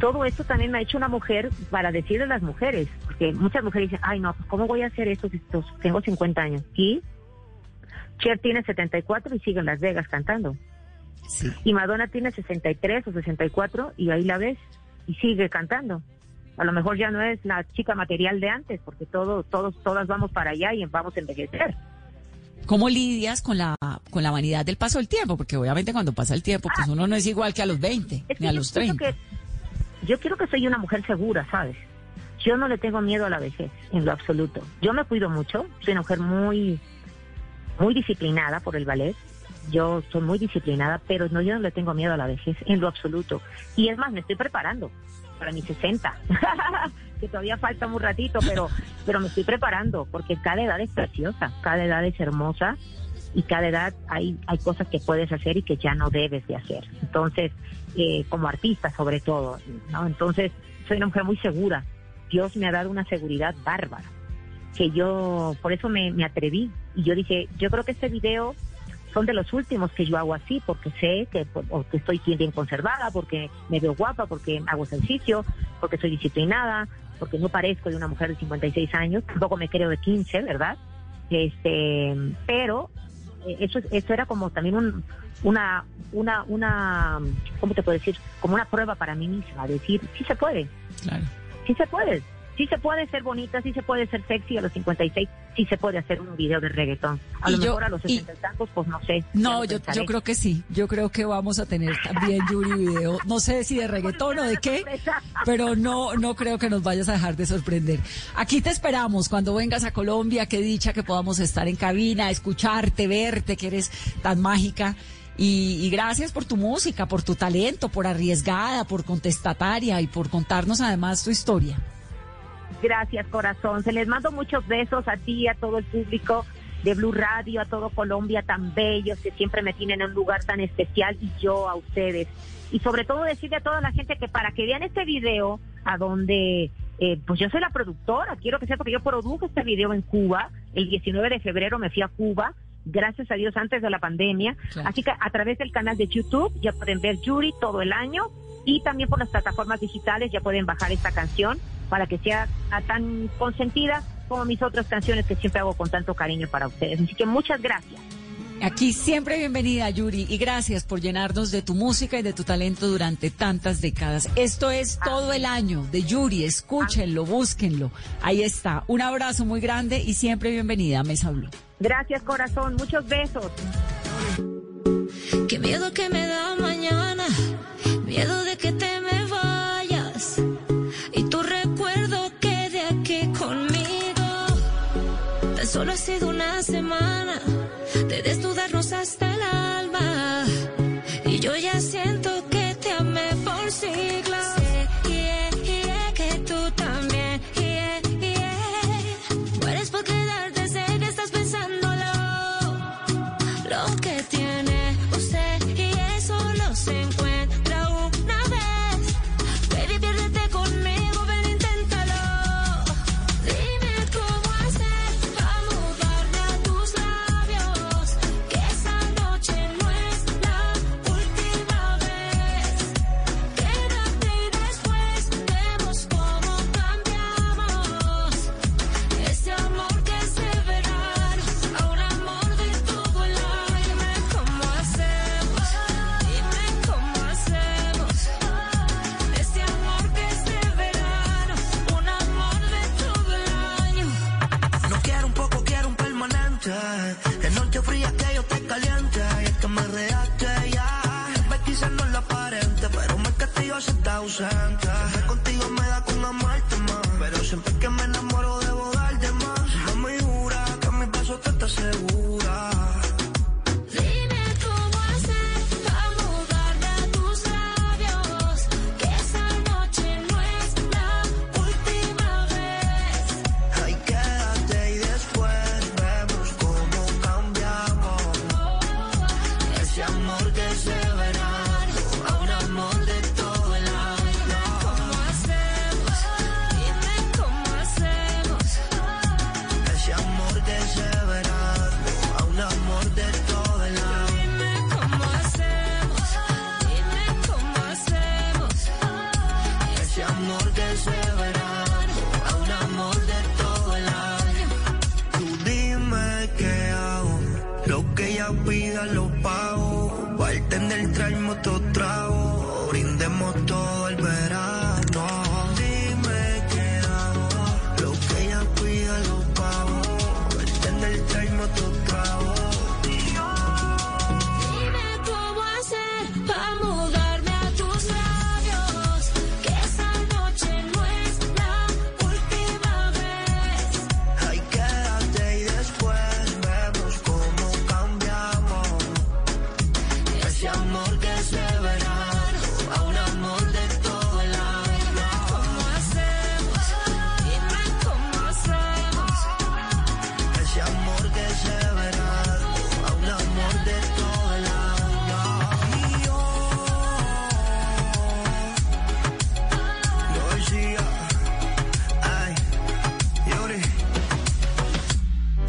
[SPEAKER 17] todo esto también me ha hecho una mujer para decirle a las mujeres, porque muchas mujeres dicen, ay no, pues ¿cómo voy a hacer esto si tengo 50 años? Y Cher tiene 74 y sigue en Las Vegas cantando. Y Madonna tiene 63 o 64 y ahí la ves y sigue cantando. A lo mejor ya no es la chica material de antes, porque todo, todos, todas vamos para allá y vamos a envejecer.
[SPEAKER 16] ¿Cómo lidias con la, con la vanidad del paso del tiempo? Porque obviamente cuando pasa el tiempo, pues uno no es igual que a los 20, ni a los 30.
[SPEAKER 17] yo quiero que soy una mujer segura, ¿sabes? Yo no le tengo miedo a la vejez, en lo absoluto. Yo me cuido mucho, soy una mujer muy, muy disciplinada por el ballet. Yo soy muy disciplinada, pero no, yo no le tengo miedo a la vejez, en lo absoluto. Y es más, me estoy preparando para mis 60, que todavía falta un ratito, pero, pero me estoy preparando, porque cada edad es preciosa, cada edad es hermosa y cada edad hay, hay cosas que puedes hacer y que ya no debes de hacer. Entonces, eh, como artista sobre todo, ¿no? Entonces, soy una mujer muy segura. Dios me ha dado una seguridad bárbara, que yo, por eso me, me atreví. Y yo dije, yo creo que este video son de los últimos que yo hago así, porque sé que, estoy bien conservada, porque me veo guapa, porque hago ejercicio, porque soy disciplinada, porque no parezco de una mujer de 56 años, tampoco me creo de 15, ¿verdad? Este, pero eh, eso, eso era como también un, una, una, una, ¿cómo te puedo decir? Como una prueba para mí misma, decir, sí se puede. Claro. Sí se puede sí se puede ser bonita, sí se puede ser sexy a los 56, sí se puede hacer un video de reggaetón. A lo mejor a los 60 y tantos, pues no sé.
[SPEAKER 16] No, yo, yo creo que sí. Yo creo que vamos a tener también, Yuri, video. No sé si de reggaetón o de qué, pero no, no creo que nos vayas a dejar de sorprender. Aquí te esperamos cuando vengas a Colombia. Qué dicha que podamos estar en cabina, escucharte, verte, que eres tan mágica. Y, y, gracias por tu música, por tu talento, por arriesgada, por contestataria y por contarnos además tu historia.
[SPEAKER 17] Gracias, corazón. Se les mando muchos besos a ti, a todo el público de Blue Radio, a todo Colombia tan bellos que siempre me tienen en un lugar tan especial y yo a ustedes. Y sobre todo decirle a toda la gente que para que vean este video, a donde eh, pues yo soy la productora, quiero que sepa que yo produjo este video en Cuba, el 19 de febrero me fui a Cuba, gracias a Dios antes de la pandemia, así que a través del canal de YouTube ya pueden ver Yuri todo el año y también por las plataformas digitales ya pueden bajar esta canción para que sea tan consentida como mis otras canciones que siempre hago con tanto cariño para ustedes. Así que muchas gracias.
[SPEAKER 16] Aquí siempre bienvenida, Yuri, y gracias por llenarnos de tu música y de tu talento durante tantas décadas. Esto es todo el año de Yuri, escúchenlo, búsquenlo. Ahí está. Un abrazo muy grande y siempre bienvenida a Mesa Blue.
[SPEAKER 17] Gracias, corazón. Muchos besos.
[SPEAKER 15] Qué miedo que me da mañana, miedo de que te me solo ha sido una semana de desnudarnos hasta el alma. Y yo ya siento que te amé por siglos. que tú también. Mueres por quedarte, sé que estás pensando lo que tiene usted y eso no se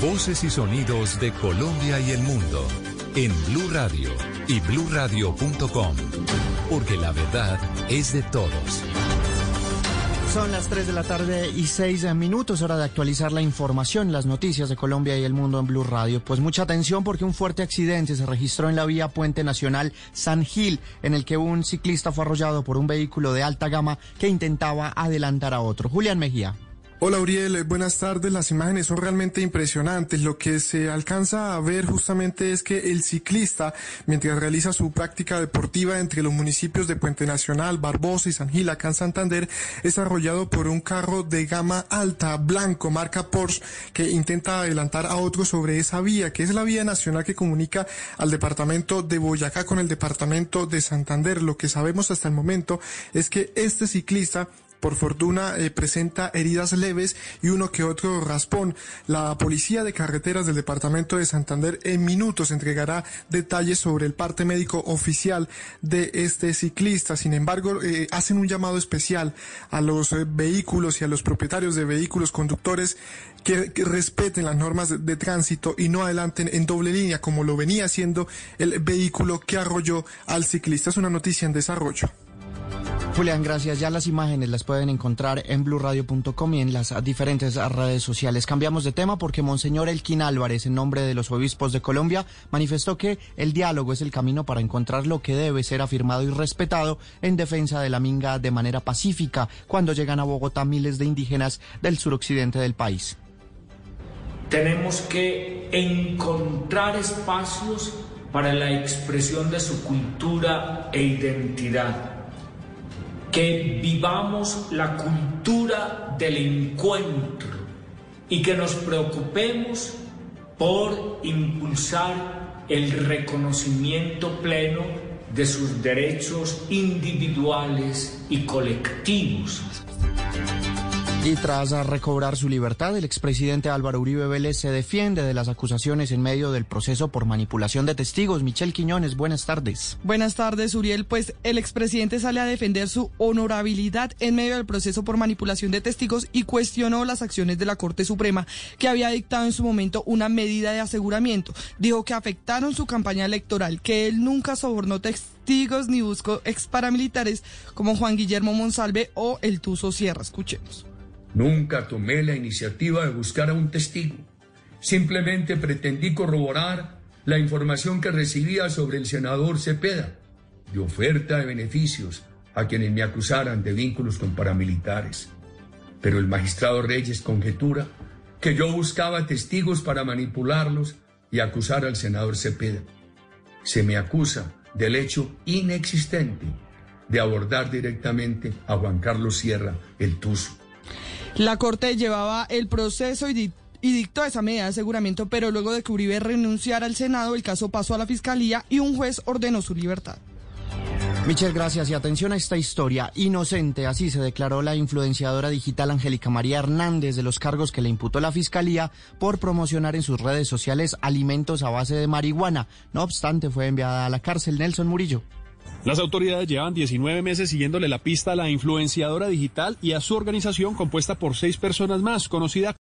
[SPEAKER 13] Voces y sonidos de Colombia y el mundo en Blue Radio y bluradio.com, porque la verdad es de todos.
[SPEAKER 22] Son las 3 de la tarde y 6 minutos, hora de actualizar la información, las noticias de Colombia y el mundo en Blue Radio. Pues mucha atención porque un fuerte accidente se registró en la vía Puente Nacional San Gil, en el que un ciclista fue arrollado por un vehículo de alta gama que intentaba adelantar a otro. Julián Mejía.
[SPEAKER 23] Hola Uriel, buenas tardes. Las imágenes son realmente impresionantes. Lo que se alcanza a ver justamente es que el ciclista, mientras realiza su práctica deportiva entre los municipios de Puente Nacional, Barbosa y San Gil, acá en Santander, es arrollado por un carro de gama alta, blanco, marca Porsche, que intenta adelantar a otro sobre esa vía, que es la vía nacional que comunica al departamento de Boyacá con el departamento de Santander. Lo que sabemos hasta el momento es que este ciclista por fortuna eh, presenta heridas leves y uno que otro raspón. La policía de carreteras del departamento de Santander en minutos entregará detalles sobre el parte médico oficial de este ciclista. Sin embargo, eh, hacen un llamado especial a los eh, vehículos y a los propietarios de vehículos conductores que, respeten las normas de, de tránsito y no adelanten en doble línea como lo venía haciendo el vehículo que arrolló al ciclista. Es una noticia en desarrollo.
[SPEAKER 22] Julián, gracias. Ya las imágenes las pueden encontrar en blurradio.com y en las diferentes redes sociales. Cambiamos de tema porque Monseñor Elquín Álvarez, en nombre de los obispos de Colombia, manifestó que el diálogo es el camino para encontrar lo que debe ser afirmado y respetado en defensa de la minga de manera pacífica cuando llegan a Bogotá miles de indígenas del suroccidente del país.
[SPEAKER 24] Tenemos que encontrar espacios para la expresión de su cultura e identidad que vivamos la cultura del encuentro y que nos preocupemos por impulsar el reconocimiento pleno de sus derechos individuales y colectivos.
[SPEAKER 22] Y tras recobrar su libertad, el expresidente Álvaro Uribe Vélez se defiende de las acusaciones en medio del proceso por manipulación de testigos. Michelle Quiñones, buenas tardes.
[SPEAKER 25] Buenas tardes, Uriel. Pues el expresidente sale a defender su honorabilidad en medio del proceso por manipulación de testigos y cuestionó las acciones de la Corte Suprema, que había dictado en su momento una medida de aseguramiento. Dijo que afectaron su campaña electoral, que él nunca sobornó testigos ni buscó ex paramilitares como Juan Guillermo Monsalve o el Tuso Sierra. Escuchemos.
[SPEAKER 26] Nunca tomé la iniciativa de buscar a un testigo. Simplemente pretendí corroborar la información que recibía sobre el senador Cepeda de oferta de beneficios a quienes me acusaran de vínculos con paramilitares. Pero el magistrado Reyes conjetura que yo buscaba testigos para manipularlos y acusar al senador Cepeda. Se me acusa del hecho inexistente de abordar directamente a Juan Carlos Sierra, el Tuzo.
[SPEAKER 25] La Corte llevaba el proceso y, di y, dictó esa medida de aseguramiento, pero luego de que Uribe renunciara al Senado, el caso pasó a la Fiscalía y un juez ordenó su libertad.
[SPEAKER 22] Michelle, gracias y atención a esta historia. Inocente, así se declaró la influenciadora digital Angélica María Hernández de los cargos que le imputó la Fiscalía por promocionar en sus redes sociales alimentos a base de marihuana. No obstante, fue enviada a la cárcel Nelson Murillo.
[SPEAKER 27] Las autoridades llevan 19 meses siguiéndole la pista a la influenciadora digital y a su organización compuesta por seis personas más, conocida